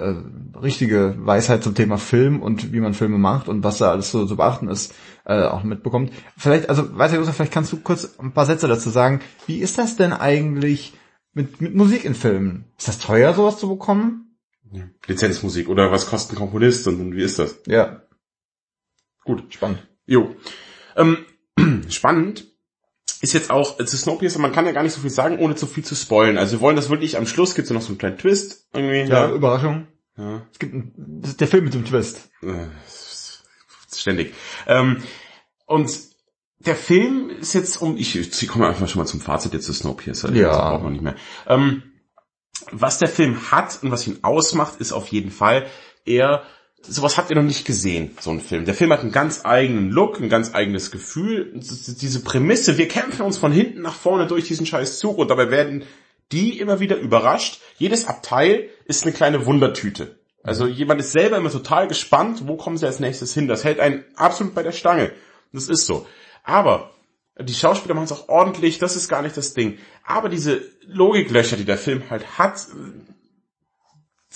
äh, richtige Weisheit zum Thema Film und wie man Filme macht und was da alles so zu beachten ist, äh, auch mitbekommt. Vielleicht, also Weise Josef, vielleicht kannst du kurz ein paar Sätze dazu sagen. Wie ist das denn eigentlich mit, mit Musik in Filmen? Ist das teuer, sowas zu bekommen? Lizenzmusik oder was kostet ein Komponist und, wie ist das? Ja, Gut. spannend. Jo. Ähm, spannend ist jetzt auch zu Snowpiercer, man kann ja gar nicht so viel sagen, ohne zu viel zu spoilen. Also wir wollen das wirklich am Schluss, gibt's ja noch so einen kleinen Twist irgendwie. Ja, Überraschung. ja. Es gibt ein, das ist der Film mit dem Twist. Äh, ständig. Ähm, und der Film ist jetzt um, ich, ich komme einfach schon mal zum Fazit jetzt zu Snowpiercer. Ja. Das braucht man nicht mehr. Ähm, was der Film hat und was ihn ausmacht, ist auf jeden Fall eher, sowas habt ihr noch nicht gesehen, so ein Film. Der Film hat einen ganz eigenen Look, ein ganz eigenes Gefühl. Diese Prämisse, wir kämpfen uns von hinten nach vorne durch diesen scheiß Zug und dabei werden die immer wieder überrascht. Jedes Abteil ist eine kleine Wundertüte. Also jemand ist selber immer total gespannt, wo kommen sie als nächstes hin. Das hält einen absolut bei der Stange. Das ist so. Aber die Schauspieler machen es auch ordentlich, das ist gar nicht das Ding. Aber diese Logiklöcher, die der Film halt hat,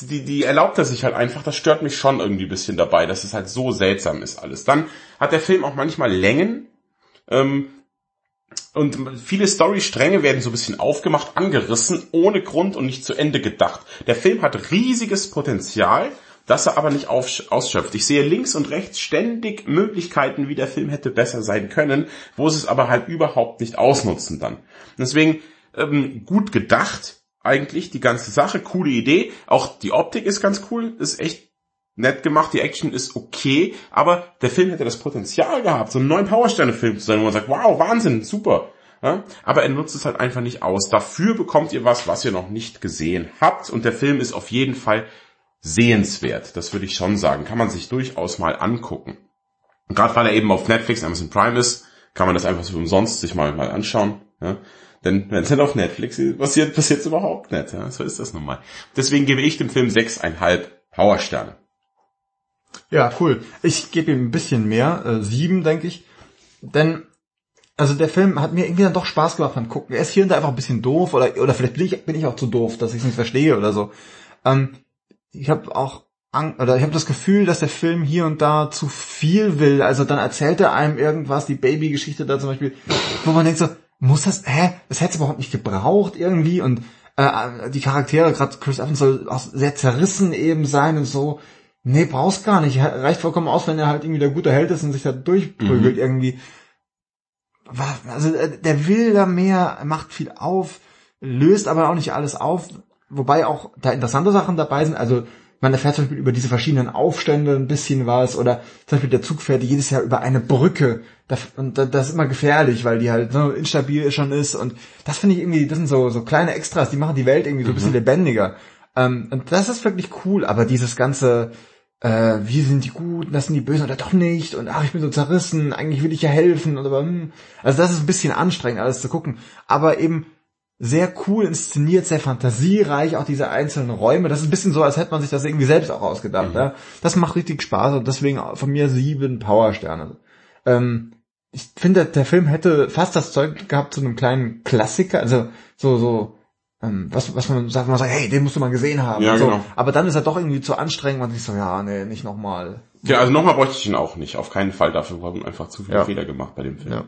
die, die erlaubt er sich halt einfach, das stört mich schon irgendwie ein bisschen dabei, dass es halt so seltsam ist alles. Dann hat der Film auch manchmal Längen, ähm, und viele Storystränge werden so ein bisschen aufgemacht, angerissen, ohne Grund und nicht zu Ende gedacht. Der Film hat riesiges Potenzial, das er aber nicht ausschöpft. Ich sehe links und rechts ständig Möglichkeiten, wie der Film hätte besser sein können, wo sie es aber halt überhaupt nicht ausnutzen dann. Deswegen ähm, gut gedacht, eigentlich die ganze Sache, coole Idee. Auch die Optik ist ganz cool, ist echt nett gemacht, die Action ist okay, aber der Film hätte das Potenzial gehabt, so einen neuen Powersterne-Film zu sein, wo man sagt, wow, Wahnsinn, super. Ja, aber er nutzt es halt einfach nicht aus. Dafür bekommt ihr was, was ihr noch nicht gesehen habt und der Film ist auf jeden Fall sehenswert. Das würde ich schon sagen. Kann man sich durchaus mal angucken. Und gerade weil er eben auf Netflix, Amazon Prime ist, kann man das einfach so umsonst sich mal, mal anschauen. Ja? Denn wenn es nicht auf Netflix passiert, passiert es überhaupt nicht. Ja? So ist das nun mal. Deswegen gebe ich dem Film sechseinhalb Powersterne. Ja, cool. Ich gebe ihm ein bisschen mehr, äh, sieben, denke ich. Denn, also der Film hat mir irgendwie dann doch Spaß gemacht beim Gucken. Er ist hier und da einfach ein bisschen doof oder, oder vielleicht bin ich, bin ich auch zu doof, dass ich es nicht verstehe oder so. Ähm, ich habe auch oder ich habe das Gefühl, dass der Film hier und da zu viel will. Also dann erzählt er einem irgendwas, die Baby-Geschichte da zum Beispiel, wo man denkt so, muss das, hä, das hätte es überhaupt nicht gebraucht irgendwie und äh, die Charaktere, gerade Chris Evans soll auch sehr zerrissen eben sein und so. Nee, brauchst gar nicht. Reicht vollkommen aus, wenn er halt irgendwie der gute Held ist und sich da durchprügelt mhm. irgendwie. Also äh, der will da mehr, macht viel auf, löst aber auch nicht alles auf. Wobei auch da interessante Sachen dabei sind. Also man erfährt zum Beispiel über diese verschiedenen Aufstände ein bisschen was oder zum Beispiel der Zug fährt jedes Jahr über eine Brücke und das ist immer gefährlich, weil die halt so instabil schon ist und das finde ich irgendwie, das sind so, so kleine Extras, die machen die Welt irgendwie so ein bisschen mhm. lebendiger. Ähm, und das ist wirklich cool, aber dieses ganze, äh, wir sind die Guten, das sind die Bösen oder doch nicht und ach, ich bin so zerrissen, eigentlich will ich ja helfen und aber, hm. also das ist ein bisschen anstrengend alles zu gucken, aber eben sehr cool inszeniert, sehr fantasiereich, auch diese einzelnen Räume. Das ist ein bisschen so, als hätte man sich das irgendwie selbst auch ausgedacht. Mhm. Ja? Das macht richtig Spaß und deswegen von mir sieben Powersterne. Ähm, ich finde, der Film hätte fast das Zeug gehabt zu einem kleinen Klassiker, also so, so, ähm, was, was man sagt, man sagt, hey, den musst du mal gesehen haben. Ja, so. genau. Aber dann ist er doch irgendwie zu anstrengend und ich so, ja, nee, nicht nochmal. Ja, also nochmal bräuchte ich ihn auch nicht, auf keinen Fall. Dafür wurden einfach zu viele ja. Fehler gemacht bei dem Film. Ja.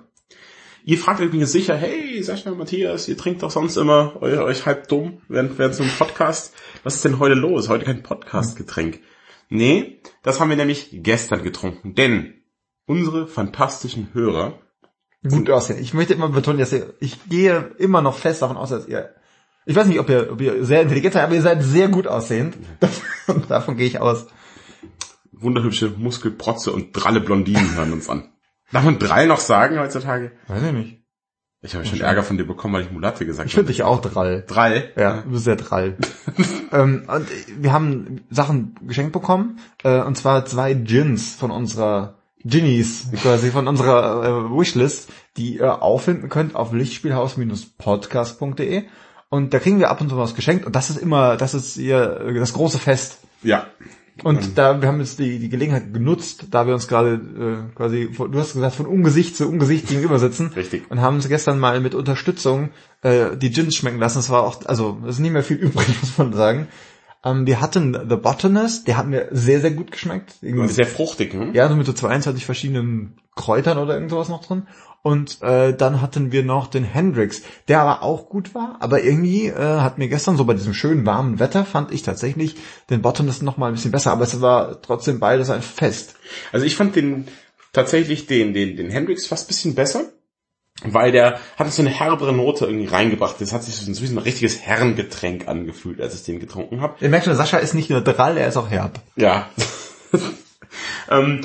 Ihr fragt übrigens sicher, hey, Sascha Matthias, ihr trinkt doch sonst immer euch, euch halb dumm während, während so einem Podcast. Was ist denn heute los? Heute kein Podcast-Getränk. Nee, das haben wir nämlich gestern getrunken, denn unsere fantastischen Hörer gut aussehen. Ich möchte immer betonen, dass ihr, ich gehe immer noch fest davon aus, dass ihr, ich weiß nicht, ob ihr, ob ihr sehr intelligent seid, aber ihr seid sehr gut aussehend. davon, davon gehe ich aus. Wunderhübsche Muskelprotze und dralle Blondinen hören uns an. Darf man Drall noch sagen heutzutage? Weiß ich nicht. Ich habe schon Ärger von dir bekommen, weil ich Mulatte gesagt habe. Ich finde dich auch Drall. Drall? Ja, du bist sehr Drall. ähm, und wir haben Sachen geschenkt bekommen, äh, und zwar zwei Gins von unserer Ginnies, quasi von unserer äh, Wishlist, die ihr auffinden könnt auf lichtspielhaus-podcast.de. Und da kriegen wir ab und zu was geschenkt und das ist immer, das ist hier äh, das große Fest. Ja. Und ähm. da, wir haben jetzt die, die Gelegenheit genutzt, da wir uns gerade äh, quasi, du hast gesagt, von Ungesicht zu Ungesicht gegenüber sitzen. Richtig. Und haben uns gestern mal mit Unterstützung äh, die Gins schmecken lassen. Es war auch, also es ist nicht mehr viel übrig, muss man sagen. Ähm, wir hatten The Botanist, der hat mir sehr, sehr gut geschmeckt. Irgendwie, sehr fruchtig, ne? Ja, so mit so 22 verschiedenen Kräutern oder irgendwas noch drin. Und äh, dann hatten wir noch den Hendrix, der aber auch gut war, aber irgendwie äh, hat mir gestern so bei diesem schönen warmen Wetter fand ich tatsächlich den Botanist noch mal ein bisschen besser, aber es war trotzdem beides ein Fest. Also ich fand den tatsächlich den den den Hendrix fast bisschen besser, weil der hat so eine herbere Note irgendwie reingebracht. Das hat sich so ein richtiges Herrengetränk angefühlt, als ich den getrunken habe. Ihr merkt schon, Sascha ist nicht nur drall, er ist auch herb. Ja. ähm,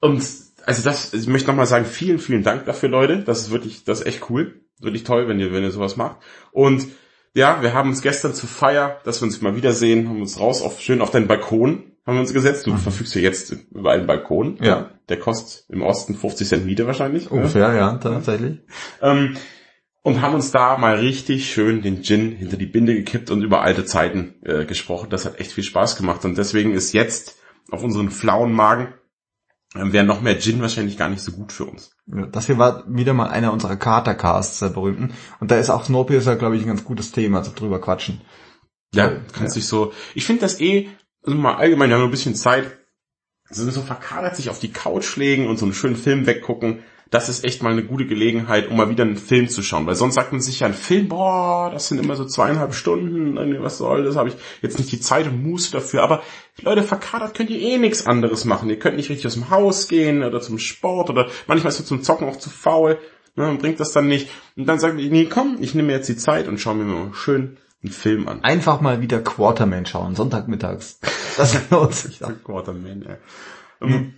und also das, ich möchte nochmal sagen, vielen, vielen Dank dafür, Leute. Das ist wirklich, das ist echt cool. Wirklich toll, wenn ihr, wenn ihr sowas macht. Und ja, wir haben uns gestern zur Feier, dass wir uns mal wiedersehen, haben uns raus auf, schön auf deinen Balkon, haben wir uns gesetzt. Du mhm. verfügst ja jetzt über einen Balkon. Ja. Der kostet im Osten 50 Cent Miete wahrscheinlich. Ungefähr, ja, ja tatsächlich. Ähm, und haben uns da mal richtig schön den Gin hinter die Binde gekippt und über alte Zeiten äh, gesprochen. Das hat echt viel Spaß gemacht. Und deswegen ist jetzt auf unseren flauen Magen wäre noch mehr Gin wahrscheinlich gar nicht so gut für uns. Ja, das hier war wieder mal einer unserer Katercasts, der berühmten. Und da ist auch Snowpiercer, glaube ich, ein ganz gutes Thema, so drüber quatschen. Ja, kannst ja. dich so, ich finde das eh, also mal allgemein, wir haben ein bisschen Zeit, so, so verkadert sich auf die Couch legen und so einen schönen Film weggucken, das ist echt mal eine gute Gelegenheit, um mal wieder einen Film zu schauen. Weil sonst sagt man sich ja, ein Film, boah, das sind immer so zweieinhalb Stunden, was soll das, habe ich jetzt nicht die Zeit und Muße dafür. Aber Leute, verkadert könnt ihr eh nichts anderes machen. Ihr könnt nicht richtig aus dem Haus gehen oder zum Sport oder manchmal ist ihr zum Zocken auch zu faul. Ne, bringt das dann nicht. Und dann sagt ihr, nee, komm, ich nehme mir jetzt die Zeit und schaue mir mal schön einen Film an. Einfach mal wieder Quarterman schauen, Sonntagmittags. Das lohnt sich. Quarterman, ja. Mhm.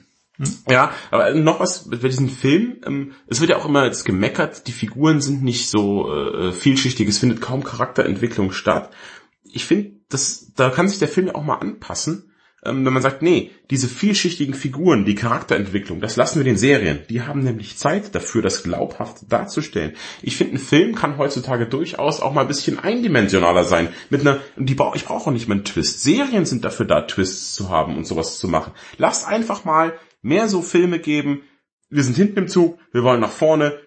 Ja, aber noch was bei diesem Film. Ähm, es wird ja auch immer jetzt gemeckert, die Figuren sind nicht so äh, vielschichtig, es findet kaum Charakterentwicklung statt. Ich finde, da kann sich der Film ja auch mal anpassen, ähm, wenn man sagt, nee, diese vielschichtigen Figuren, die Charakterentwicklung, das lassen wir den Serien. Die haben nämlich Zeit dafür, das glaubhaft darzustellen. Ich finde, ein Film kann heutzutage durchaus auch mal ein bisschen eindimensionaler sein. Mit einer, die brauch, ich brauche auch nicht mehr einen Twist. Serien sind dafür da, Twists zu haben und sowas zu machen. Lasst einfach mal mehr so Filme geben, wir sind hinten im Zug, wir wollen nach vorne,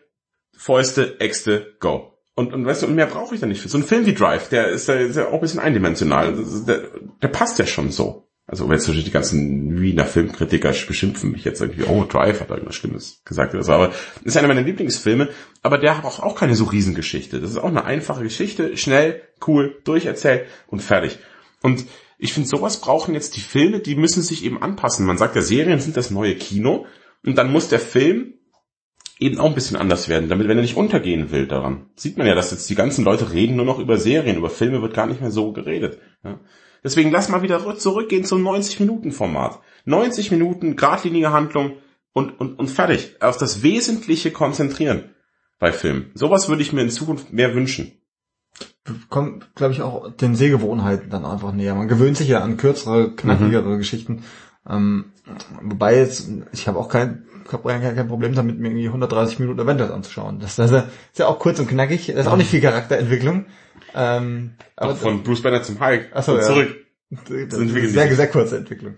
Fäuste, Äxte, go. Und, und weißt du, und mehr brauche ich da nicht für. So ein Film wie Drive, der ist, ja auch ein bisschen eindimensional. Der, der passt ja schon so. Also wenn jetzt natürlich die ganzen Wiener Filmkritiker beschimpfen mich jetzt irgendwie, oh, Drive hat da irgendwas Schlimmes gesagt oder so. Aber ist einer meiner Lieblingsfilme, aber der hat auch, auch keine so Riesengeschichte. Das ist auch eine einfache Geschichte, schnell, cool, durcherzählt und fertig. Und ich finde, sowas brauchen jetzt die Filme, die müssen sich eben anpassen. Man sagt ja, Serien sind das neue Kino und dann muss der Film eben auch ein bisschen anders werden, damit, wenn er nicht untergehen will daran. Sieht man ja, dass jetzt die ganzen Leute reden nur noch über Serien, über Filme wird gar nicht mehr so geredet. Ja. Deswegen lass mal wieder zurückgehen zum 90-Minuten-Format. 90 Minuten, geradlinige Handlung und, und, und fertig. Auf das Wesentliche konzentrieren bei Filmen. Sowas würde ich mir in Zukunft mehr wünschen kommt, glaube ich, auch den Sehgewohnheiten dann einfach näher. Man gewöhnt sich ja an kürzere, knackigere mhm. Geschichten. Ähm, wobei jetzt, ich habe auch kein, hab kein, kein Problem damit, mir irgendwie 130 Minuten Avengers anzuschauen. Das, das ist ja auch kurz und knackig, das ist auch nicht viel Charakterentwicklung. Ähm, aber von Bruce Banner zum Hulk Achso, ja. zurück. Das sind sehr, sehr kurze Entwicklung.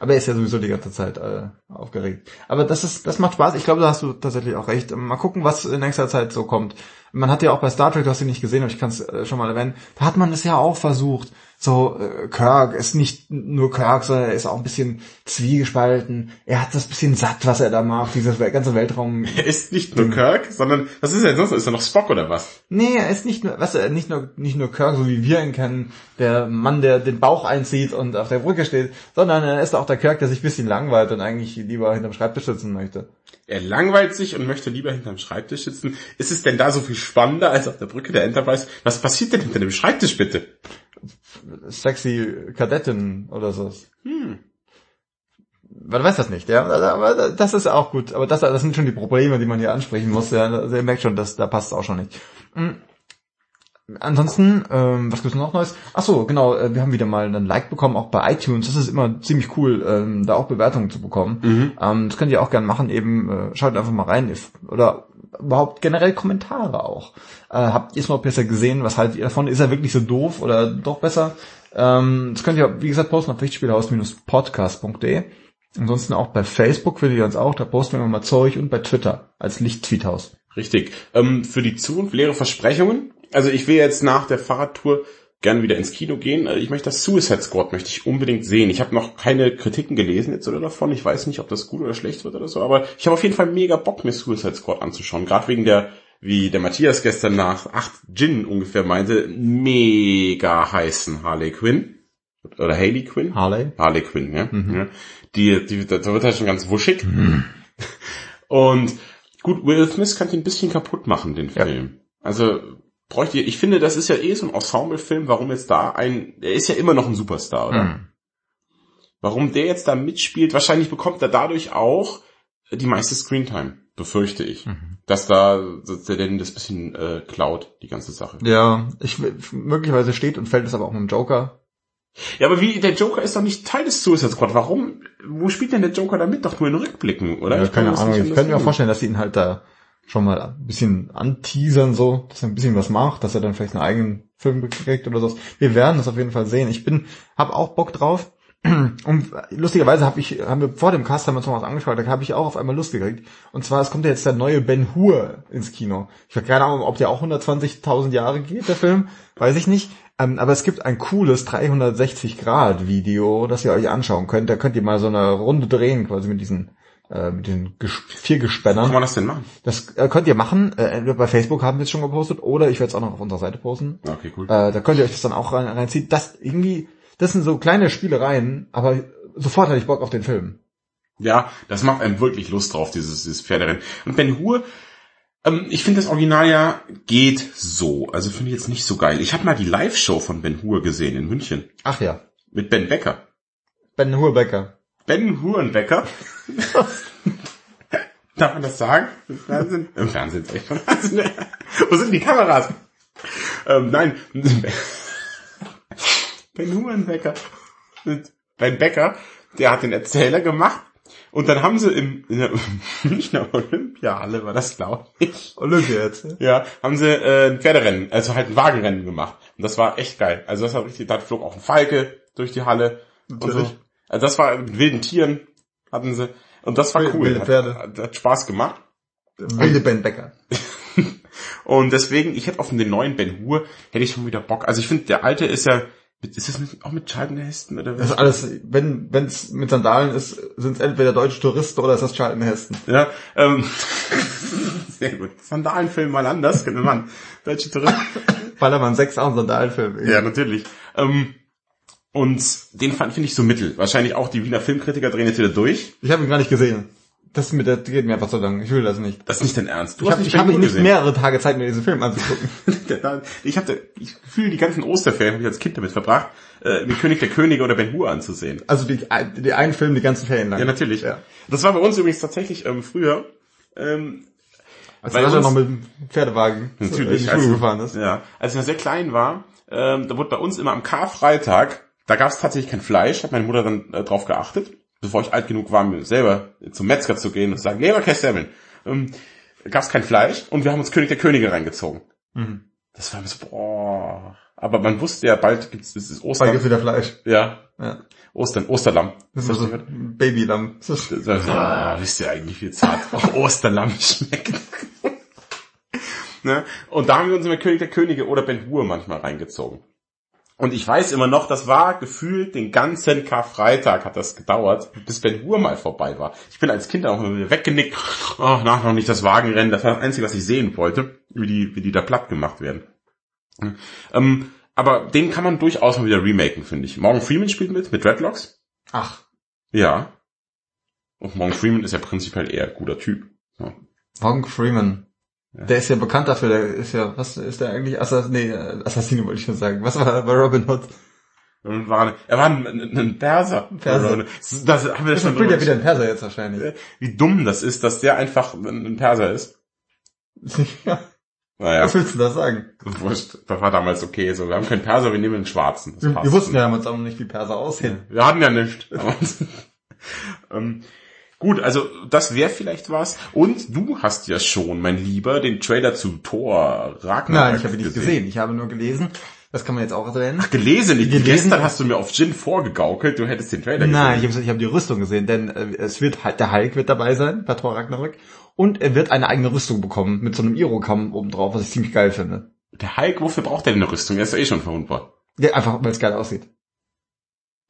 Aber er ist ja sowieso die ganze Zeit äh, aufgeregt. Aber das ist, das macht Spaß. Ich glaube, da hast du tatsächlich auch recht. Mal gucken, was in nächster Zeit so kommt. Man hat ja auch bei Star Trek, du hast ihn nicht gesehen, aber ich kann es äh, schon mal erwähnen, da hat man es ja auch versucht, so äh, Kirk ist nicht nur Kirk, sondern er ist auch ein bisschen zwiegespalten. Er hat das bisschen satt, was er da macht, dieses ganze Weltraum. Er ist nicht nur Kirk, sondern was ist er sonst? Ist er noch Spock oder was? Nee, er ist nicht nur, was er nicht nur nicht nur Kirk, so wie wir ihn kennen, der Mann, der den Bauch einzieht und auf der Brücke steht, sondern er ist auch der Kirk, der sich ein bisschen langweilt und eigentlich lieber hinterm Schreibtisch sitzen möchte. Er langweilt sich und möchte lieber hinterm Schreibtisch sitzen. Ist es denn da so viel spannender als auf der Brücke der Enterprise? Was passiert denn hinter dem Schreibtisch bitte? Sexy Kadettin oder so. Hm. Man weiß das nicht, ja. Aber das ist auch gut. Aber das, das sind schon die Probleme, die man hier ansprechen muss. Ja. Also ihr merkt schon, dass da passt es auch schon nicht. Hm. Ansonsten, ähm, was gibt's noch Neues? Ach so, genau, äh, wir haben wieder mal einen Like bekommen, auch bei iTunes. Das ist immer ziemlich cool, ähm, da auch Bewertungen zu bekommen. Mhm. Ähm, das könnt ihr auch gerne machen, eben äh, schaut einfach mal rein. If, oder überhaupt generell Kommentare auch. Äh, habt ihr es mal besser gesehen? Was haltet ihr davon? Ist er wirklich so doof oder doch besser? Ähm, das könnt ihr, wie gesagt, posten auf lichtspielhaus-podcast.de. Ansonsten auch bei Facebook findet ihr uns auch, da posten wir immer mal Zeug und bei Twitter als Lichttweethaus. Richtig. Ähm, für die Zukunft leere Versprechungen. Also ich will jetzt nach der Fahrradtour gerne wieder ins Kino gehen. Also ich möchte das Suicide Squad möchte ich unbedingt sehen. Ich habe noch keine Kritiken gelesen jetzt oder davon. Ich weiß nicht, ob das gut oder schlecht wird oder so, aber ich habe auf jeden Fall mega Bock, mir Suicide Squad anzuschauen. Gerade wegen der, wie der Matthias gestern nach acht Gin ungefähr meinte, mega heißen Harley Quinn. Oder Haley Quinn? Harley. Harley Quinn, ja. Mhm. ja. Die, die, da wird halt schon ganz wuschig. Mhm. Und gut, Will Smith kann ihn ein bisschen kaputt machen, den Film. Ja. Also bräuchte ich finde, das ist ja eh so ein Ensemble-Film, warum jetzt da ein, er ist ja immer noch ein Superstar, oder? Mhm. Warum der jetzt da mitspielt, wahrscheinlich bekommt er dadurch auch die meiste Screentime, befürchte ich. Mhm. Dass da, dass der denn das bisschen äh, klaut, die ganze Sache. Ja, ich, möglicherweise steht und fällt es aber auch mit dem Joker. Ja, aber wie, der Joker ist doch nicht Teil des Suicide Squad. Warum, wo spielt denn der Joker da mit? Doch nur in Rückblicken, oder? Ja, keine Ahnung, ich könnte mir auch vorstellen, dass sie ihn halt da schon mal ein bisschen anteasern, so, dass er ein bisschen was macht, dass er dann vielleicht einen eigenen Film kriegt oder so. Wir werden das auf jeden Fall sehen. Ich bin, hab auch Bock drauf. Und lustigerweise habe ich, haben wir vor dem Cast haben wir uns noch was angeschaut, da habe ich auch auf einmal Lust gekriegt. Und zwar, es kommt ja jetzt der neue Ben Hur ins Kino. Ich habe keine Ahnung, ob der auch 120.000 Jahre geht, der Film, weiß ich nicht. Ähm, aber es gibt ein cooles 360 Grad Video, das ihr euch anschauen könnt. Da könnt ihr mal so eine Runde drehen, quasi mit diesen äh, mit den Ges vier Gespännern. Kann man das denn machen? Das äh, könnt ihr machen. Äh, entweder bei Facebook haben wir es schon gepostet oder ich werde es auch noch auf unserer Seite posten. Okay, cool. Äh, da könnt ihr euch das dann auch rein, reinziehen. Das irgendwie, das sind so kleine Spielereien, aber sofort hatte ich Bock auf den Film. Ja, das macht einem wirklich Lust drauf, dieses, dieses Pferderennen. Und Ben Hur, ähm, ich finde das Original ja geht so. Also finde ich jetzt nicht so geil. Ich habe mal die Live-Show von Ben Hur gesehen in München. Ach ja, Mit Ben Becker. Ben Hurbecker. Ben Hurenbecker. Darf man das sagen? Im Fernsehen? Im Fernsehen ist echt schon Wahnsinn. Wo sind die Kameras? Ähm, nein. Ben Hurenbecker. Ben Becker, der hat den Erzähler gemacht. Und dann haben sie im, in der Münchner Olympiahalle, war das glaube ich, Olympia jetzt. ne? ja, haben sie äh, ein Pferderennen, also halt ein Wagenrennen gemacht. Und das war echt geil. Also das war richtig, da flog auch ein Falke durch die Halle. Und so. Also das war mit wilden Tieren hatten sie. Und das war Wilde cool. Pferde. Hat, hat Spaß gemacht. Wilde Ben Becker. Und deswegen, ich hätte auf den neuen Ben Hur, hätte ich schon wieder Bock. Also ich finde, der alte ist ja, ist das mit, auch mit Charlton oder Das ist alles, wenn wenn's mit Sandalen ist, sind es entweder deutsche Touristen oder ist das Charlton Heston. Ja, ähm, sehr gut. Sandalenfilm mal anders, könnte man. Deutsche Touristen. Ballermann 6 auch ein Sandalenfilm. Ja, natürlich. Ähm, und den fand finde ich so mittel. Wahrscheinlich auch die Wiener Filmkritiker drehen jetzt wieder durch. Ich habe ihn gar nicht gesehen. Das mit der geht mir einfach so lang. Ich will das nicht. Das ist nicht dein Ernst. Du Ich habe ich hab Hur nicht gesehen. mehrere Tage Zeit, mir diesen Film anzugucken. ich hatte, ich fühle die ganzen Osterferien, habe ich als Kind damit verbracht, äh, den König der Könige oder Ben Hur anzusehen. Also die, die einen Film die ganzen Ferien lang. Ja, natürlich. Ja. Das war bei uns übrigens tatsächlich ähm, früher. Ähm, Als Bei er noch mit dem Pferdewagen natürlich. in die als, Schule gefahren ist. Ja, als ich noch sehr klein war, ähm, da wurde bei uns immer am Karfreitag, da gab es tatsächlich kein Fleisch, hat meine Mutter dann äh, drauf geachtet, bevor ich alt genug war, mir selber zum Metzger zu gehen und zu sagen, Leberkässemmeln. Ähm, gab es kein Fleisch und wir haben uns König der Könige reingezogen. Mhm. Das war immer so, boah. Aber man wusste ja, bald gibt's es ist Bald Ostern. gibt's wieder Fleisch. Ja, Ja. Ostern, Osterlamm. Das ist so ein Babylamm. Das ist- Das so, ah, wisst ihr eigentlich, wie zart auch Osterlamm schmeckt. ne? Und da haben wir uns immer König der Könige oder Ben Hur manchmal reingezogen. Und ich weiß immer noch, das war gefühlt den ganzen Karfreitag hat das gedauert, bis Ben Hur mal vorbei war. Ich bin als Kind auch immer wieder weggenickt. Oh, nach noch nicht das Wagenrennen. Das war das Einzige, was ich sehen wollte, wie die, wie die da platt gemacht werden. Ähm, aber den kann man durchaus mal wieder remaken, finde ich. Morgan Freeman spielt mit, mit Dreadlocks. Ach, Ja. Und Morgan Freeman ist ja prinzipiell eher ein guter Typ. Ja. Morgan Freeman. Ja. Der ist ja bekannt dafür, der ist ja, was ist der eigentlich? Assass nee, Assassine wollte ich schon sagen. Was war bei Robin Hood? Und war eine, er war ein, ein, ein Perser. Perser. Das, haben wir Das schon spielt ja wieder ein Perser jetzt wahrscheinlich. Wie dumm das ist, dass der einfach ein, Perser ist. Ja, Naja, was willst du da sagen? wurscht. Das war damals okay. So, wir haben keinen Perser, wir nehmen einen Schwarzen. Das Wir, passt. wir wussten ja damals auch noch nicht, wie Perser aussehen. Wir hatten ja nichts. ähm, gut, also das wäre vielleicht was. Und du hast ja schon, mein Lieber, den Trailer zu Thor Ragnarok Nein, ich habe ihn nicht gesehen. Ich habe nur gelesen. Das kann man jetzt auch erwähnen. Gelesen, ich, Gelesen? gestern hast du mir auf Gin vorgegaukelt, du hättest den Trailer Nein, ich gesehen. habe ich hab die Rüstung gesehen, denn äh, es wird halt der Hulk wird dabei sein bei Thor Ragnarok und er wird eine eigene Rüstung bekommen mit so einem Iro-Kamm oben drauf, was ich ziemlich geil finde. Der Hulk, wofür braucht er denn eine Rüstung? Er ist ja eh schon verwundbar. Ja, einfach weil es geil aussieht.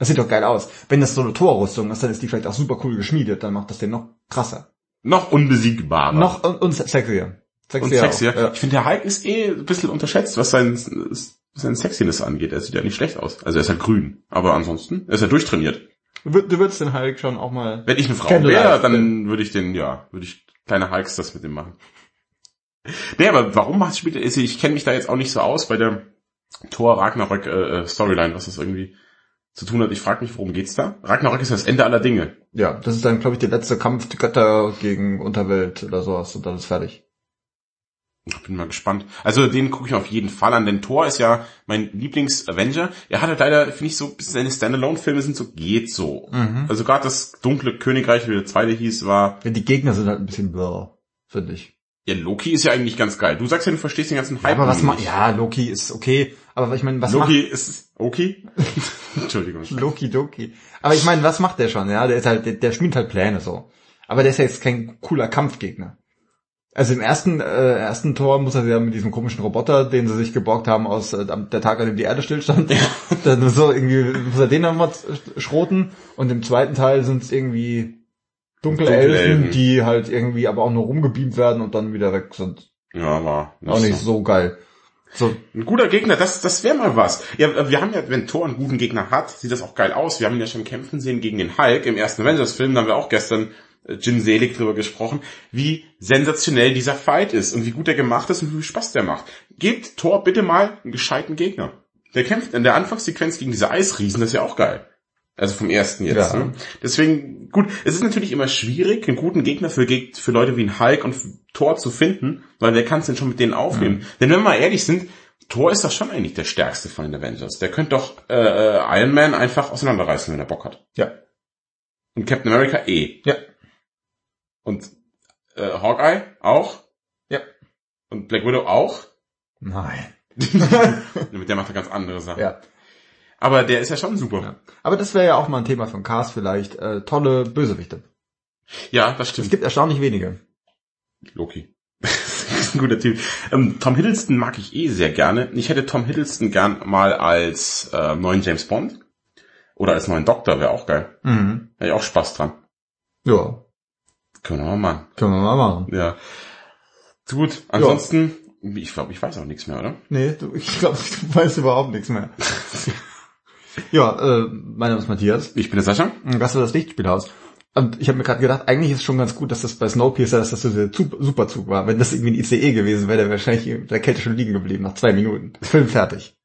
Das sieht doch geil aus. Wenn das so eine Thor-Rüstung ist, dann ist die vielleicht auch super cool geschmiedet, dann macht das den noch krasser. Noch unbesiegbarer. Noch und, und sexier. und Sexier. sexier. auch, Ja. Ich finde, der Hulk ist eh ein bisschen unterschätzt, was sein, sein Sexiness angeht. Er sieht ja nicht schlecht aus. Also er ist halt grün. Aber ansonsten ist er durchtrainiert. Du, du würdest den Hulk schon auch mal... Wenn ich eine Frau wäre, dann würde ich den, ja, würde ich kleine Hulks das mit dem machen. Nee, aber warum macht spielt er, ich kenne mich da jetzt auch nicht so aus bei der Thor Ragnarok äh, äh, Storyline, was das irgendwie zu tun hat. Ich frage mich, worum geht's da? Ragnarok ist das Ende aller Dinge. Ja, das ist dann, glaube ich, der letzte Kampf der Götter gegen Unterwelt oder sowas und dann ist fertig. Ich bin mal gespannt. Also den gucke ich auf jeden Fall an, denn Thor ist ja mein Lieblings-Avenger. Er hat halt leider, finde ich, so seine Standalone-Filme sind so, geht so. Mhm. Also gerade das dunkle Königreich, wie der zweite hieß, war. Ja, die Gegner sind halt ein bisschen blur, finde ich. Ja, Loki ist ja eigentlich ganz geil. Du sagst ja, du verstehst den ganzen Ja, Hype. aber was macht... Ja, Loki ist okay, aber ich meine, was Loki ist okay. Entschuldigung. macht... Loki Doki. Aber ich meine, was macht der schon? Ja, der ist halt, der, der schmiedet halt Pläne so. Aber der ist ja jetzt kein cooler Kampfgegner. Also im ersten, äh, ersten Tor muss er ja mit diesem komischen Roboter, den sie sich geborgt haben aus äh, der Tag, an dem die Erde stillstand, dann so irgendwie muss er den nochmal schroten und im zweiten Teil sind es irgendwie Dunkelelfen, Dunkelelfen. die halt irgendwie aber auch nur rumgebeamt werden und dann wieder weg sind. Ja, war Auch nicht so. so geil. So, Ein guter Gegner, das, das wäre mal was. Ja, wir haben ja, wenn Thor einen guten Gegner hat, sieht das auch geil aus. Wir haben ihn ja schon kämpfen sehen gegen den Hulk im ersten Avengers-Film, da haben wir auch gestern äh, Jin Selig drüber gesprochen, wie sensationell dieser Fight ist und wie gut er gemacht ist und wie viel Spaß der macht. Gebt Thor bitte mal einen gescheiten Gegner. Der kämpft in der Anfangssequenz gegen diese Eisriesen, das ist ja auch geil. Also vom ersten jetzt. Ja. Ne? Deswegen, gut, es ist natürlich immer schwierig, einen guten Gegner für, für Leute wie ein Hulk und Thor zu finden, weil wer kann es denn schon mit denen aufnehmen? Mhm. Denn wenn wir mal ehrlich sind, Thor ist doch schon eigentlich der stärkste von den Avengers. Der könnte doch äh, äh, Iron Man einfach auseinanderreißen, wenn er Bock hat. ja. Und Captain America eh. Ja. Und äh, Hawkeye auch. Ja. Und Black Widow auch. Nein. mit der macht er ganz andere Sachen. Ja. Aber der ist ja schon super. ja. Aber das wäre ja auch mal ein Thema von Cast vielleicht. Äh, tolle Bösewichte. Ja, das Es stimmt. gibt erstaunlich wenige. Loki. das ist ein guter Typ. Ähm, Tom Hiddleston mag ich eh sehr gerne. Ich hätte Tom Hiddleston gern mal als äh, neuen James Bond. Oder als neuen Doktor, wäre auch geil. Mhm. Hätte ich auch Spaß dran. Ja, Können wir mal machen. können wir mal machen. Ja. Gut, ansonsten, ich glaube, ich weiß auch nichts mehr, oder? Nee, du, ich glaube, du weißt überhaupt nichts mehr. ja, äh, mein Name ist Matthias. Ich bin der Sascha. Gast für das Lichtspielhaus. Und ich habe mir gerade gedacht, eigentlich ist es schon ganz gut, dass das bei Snowpiercer, dass das so der Zu- Superzug war. Wenn das irgendwie ein ICE gewesen wäre, wäre wahrscheinlich in der Kälte schon liegen geblieben nach zwei Minuten. Film fertig.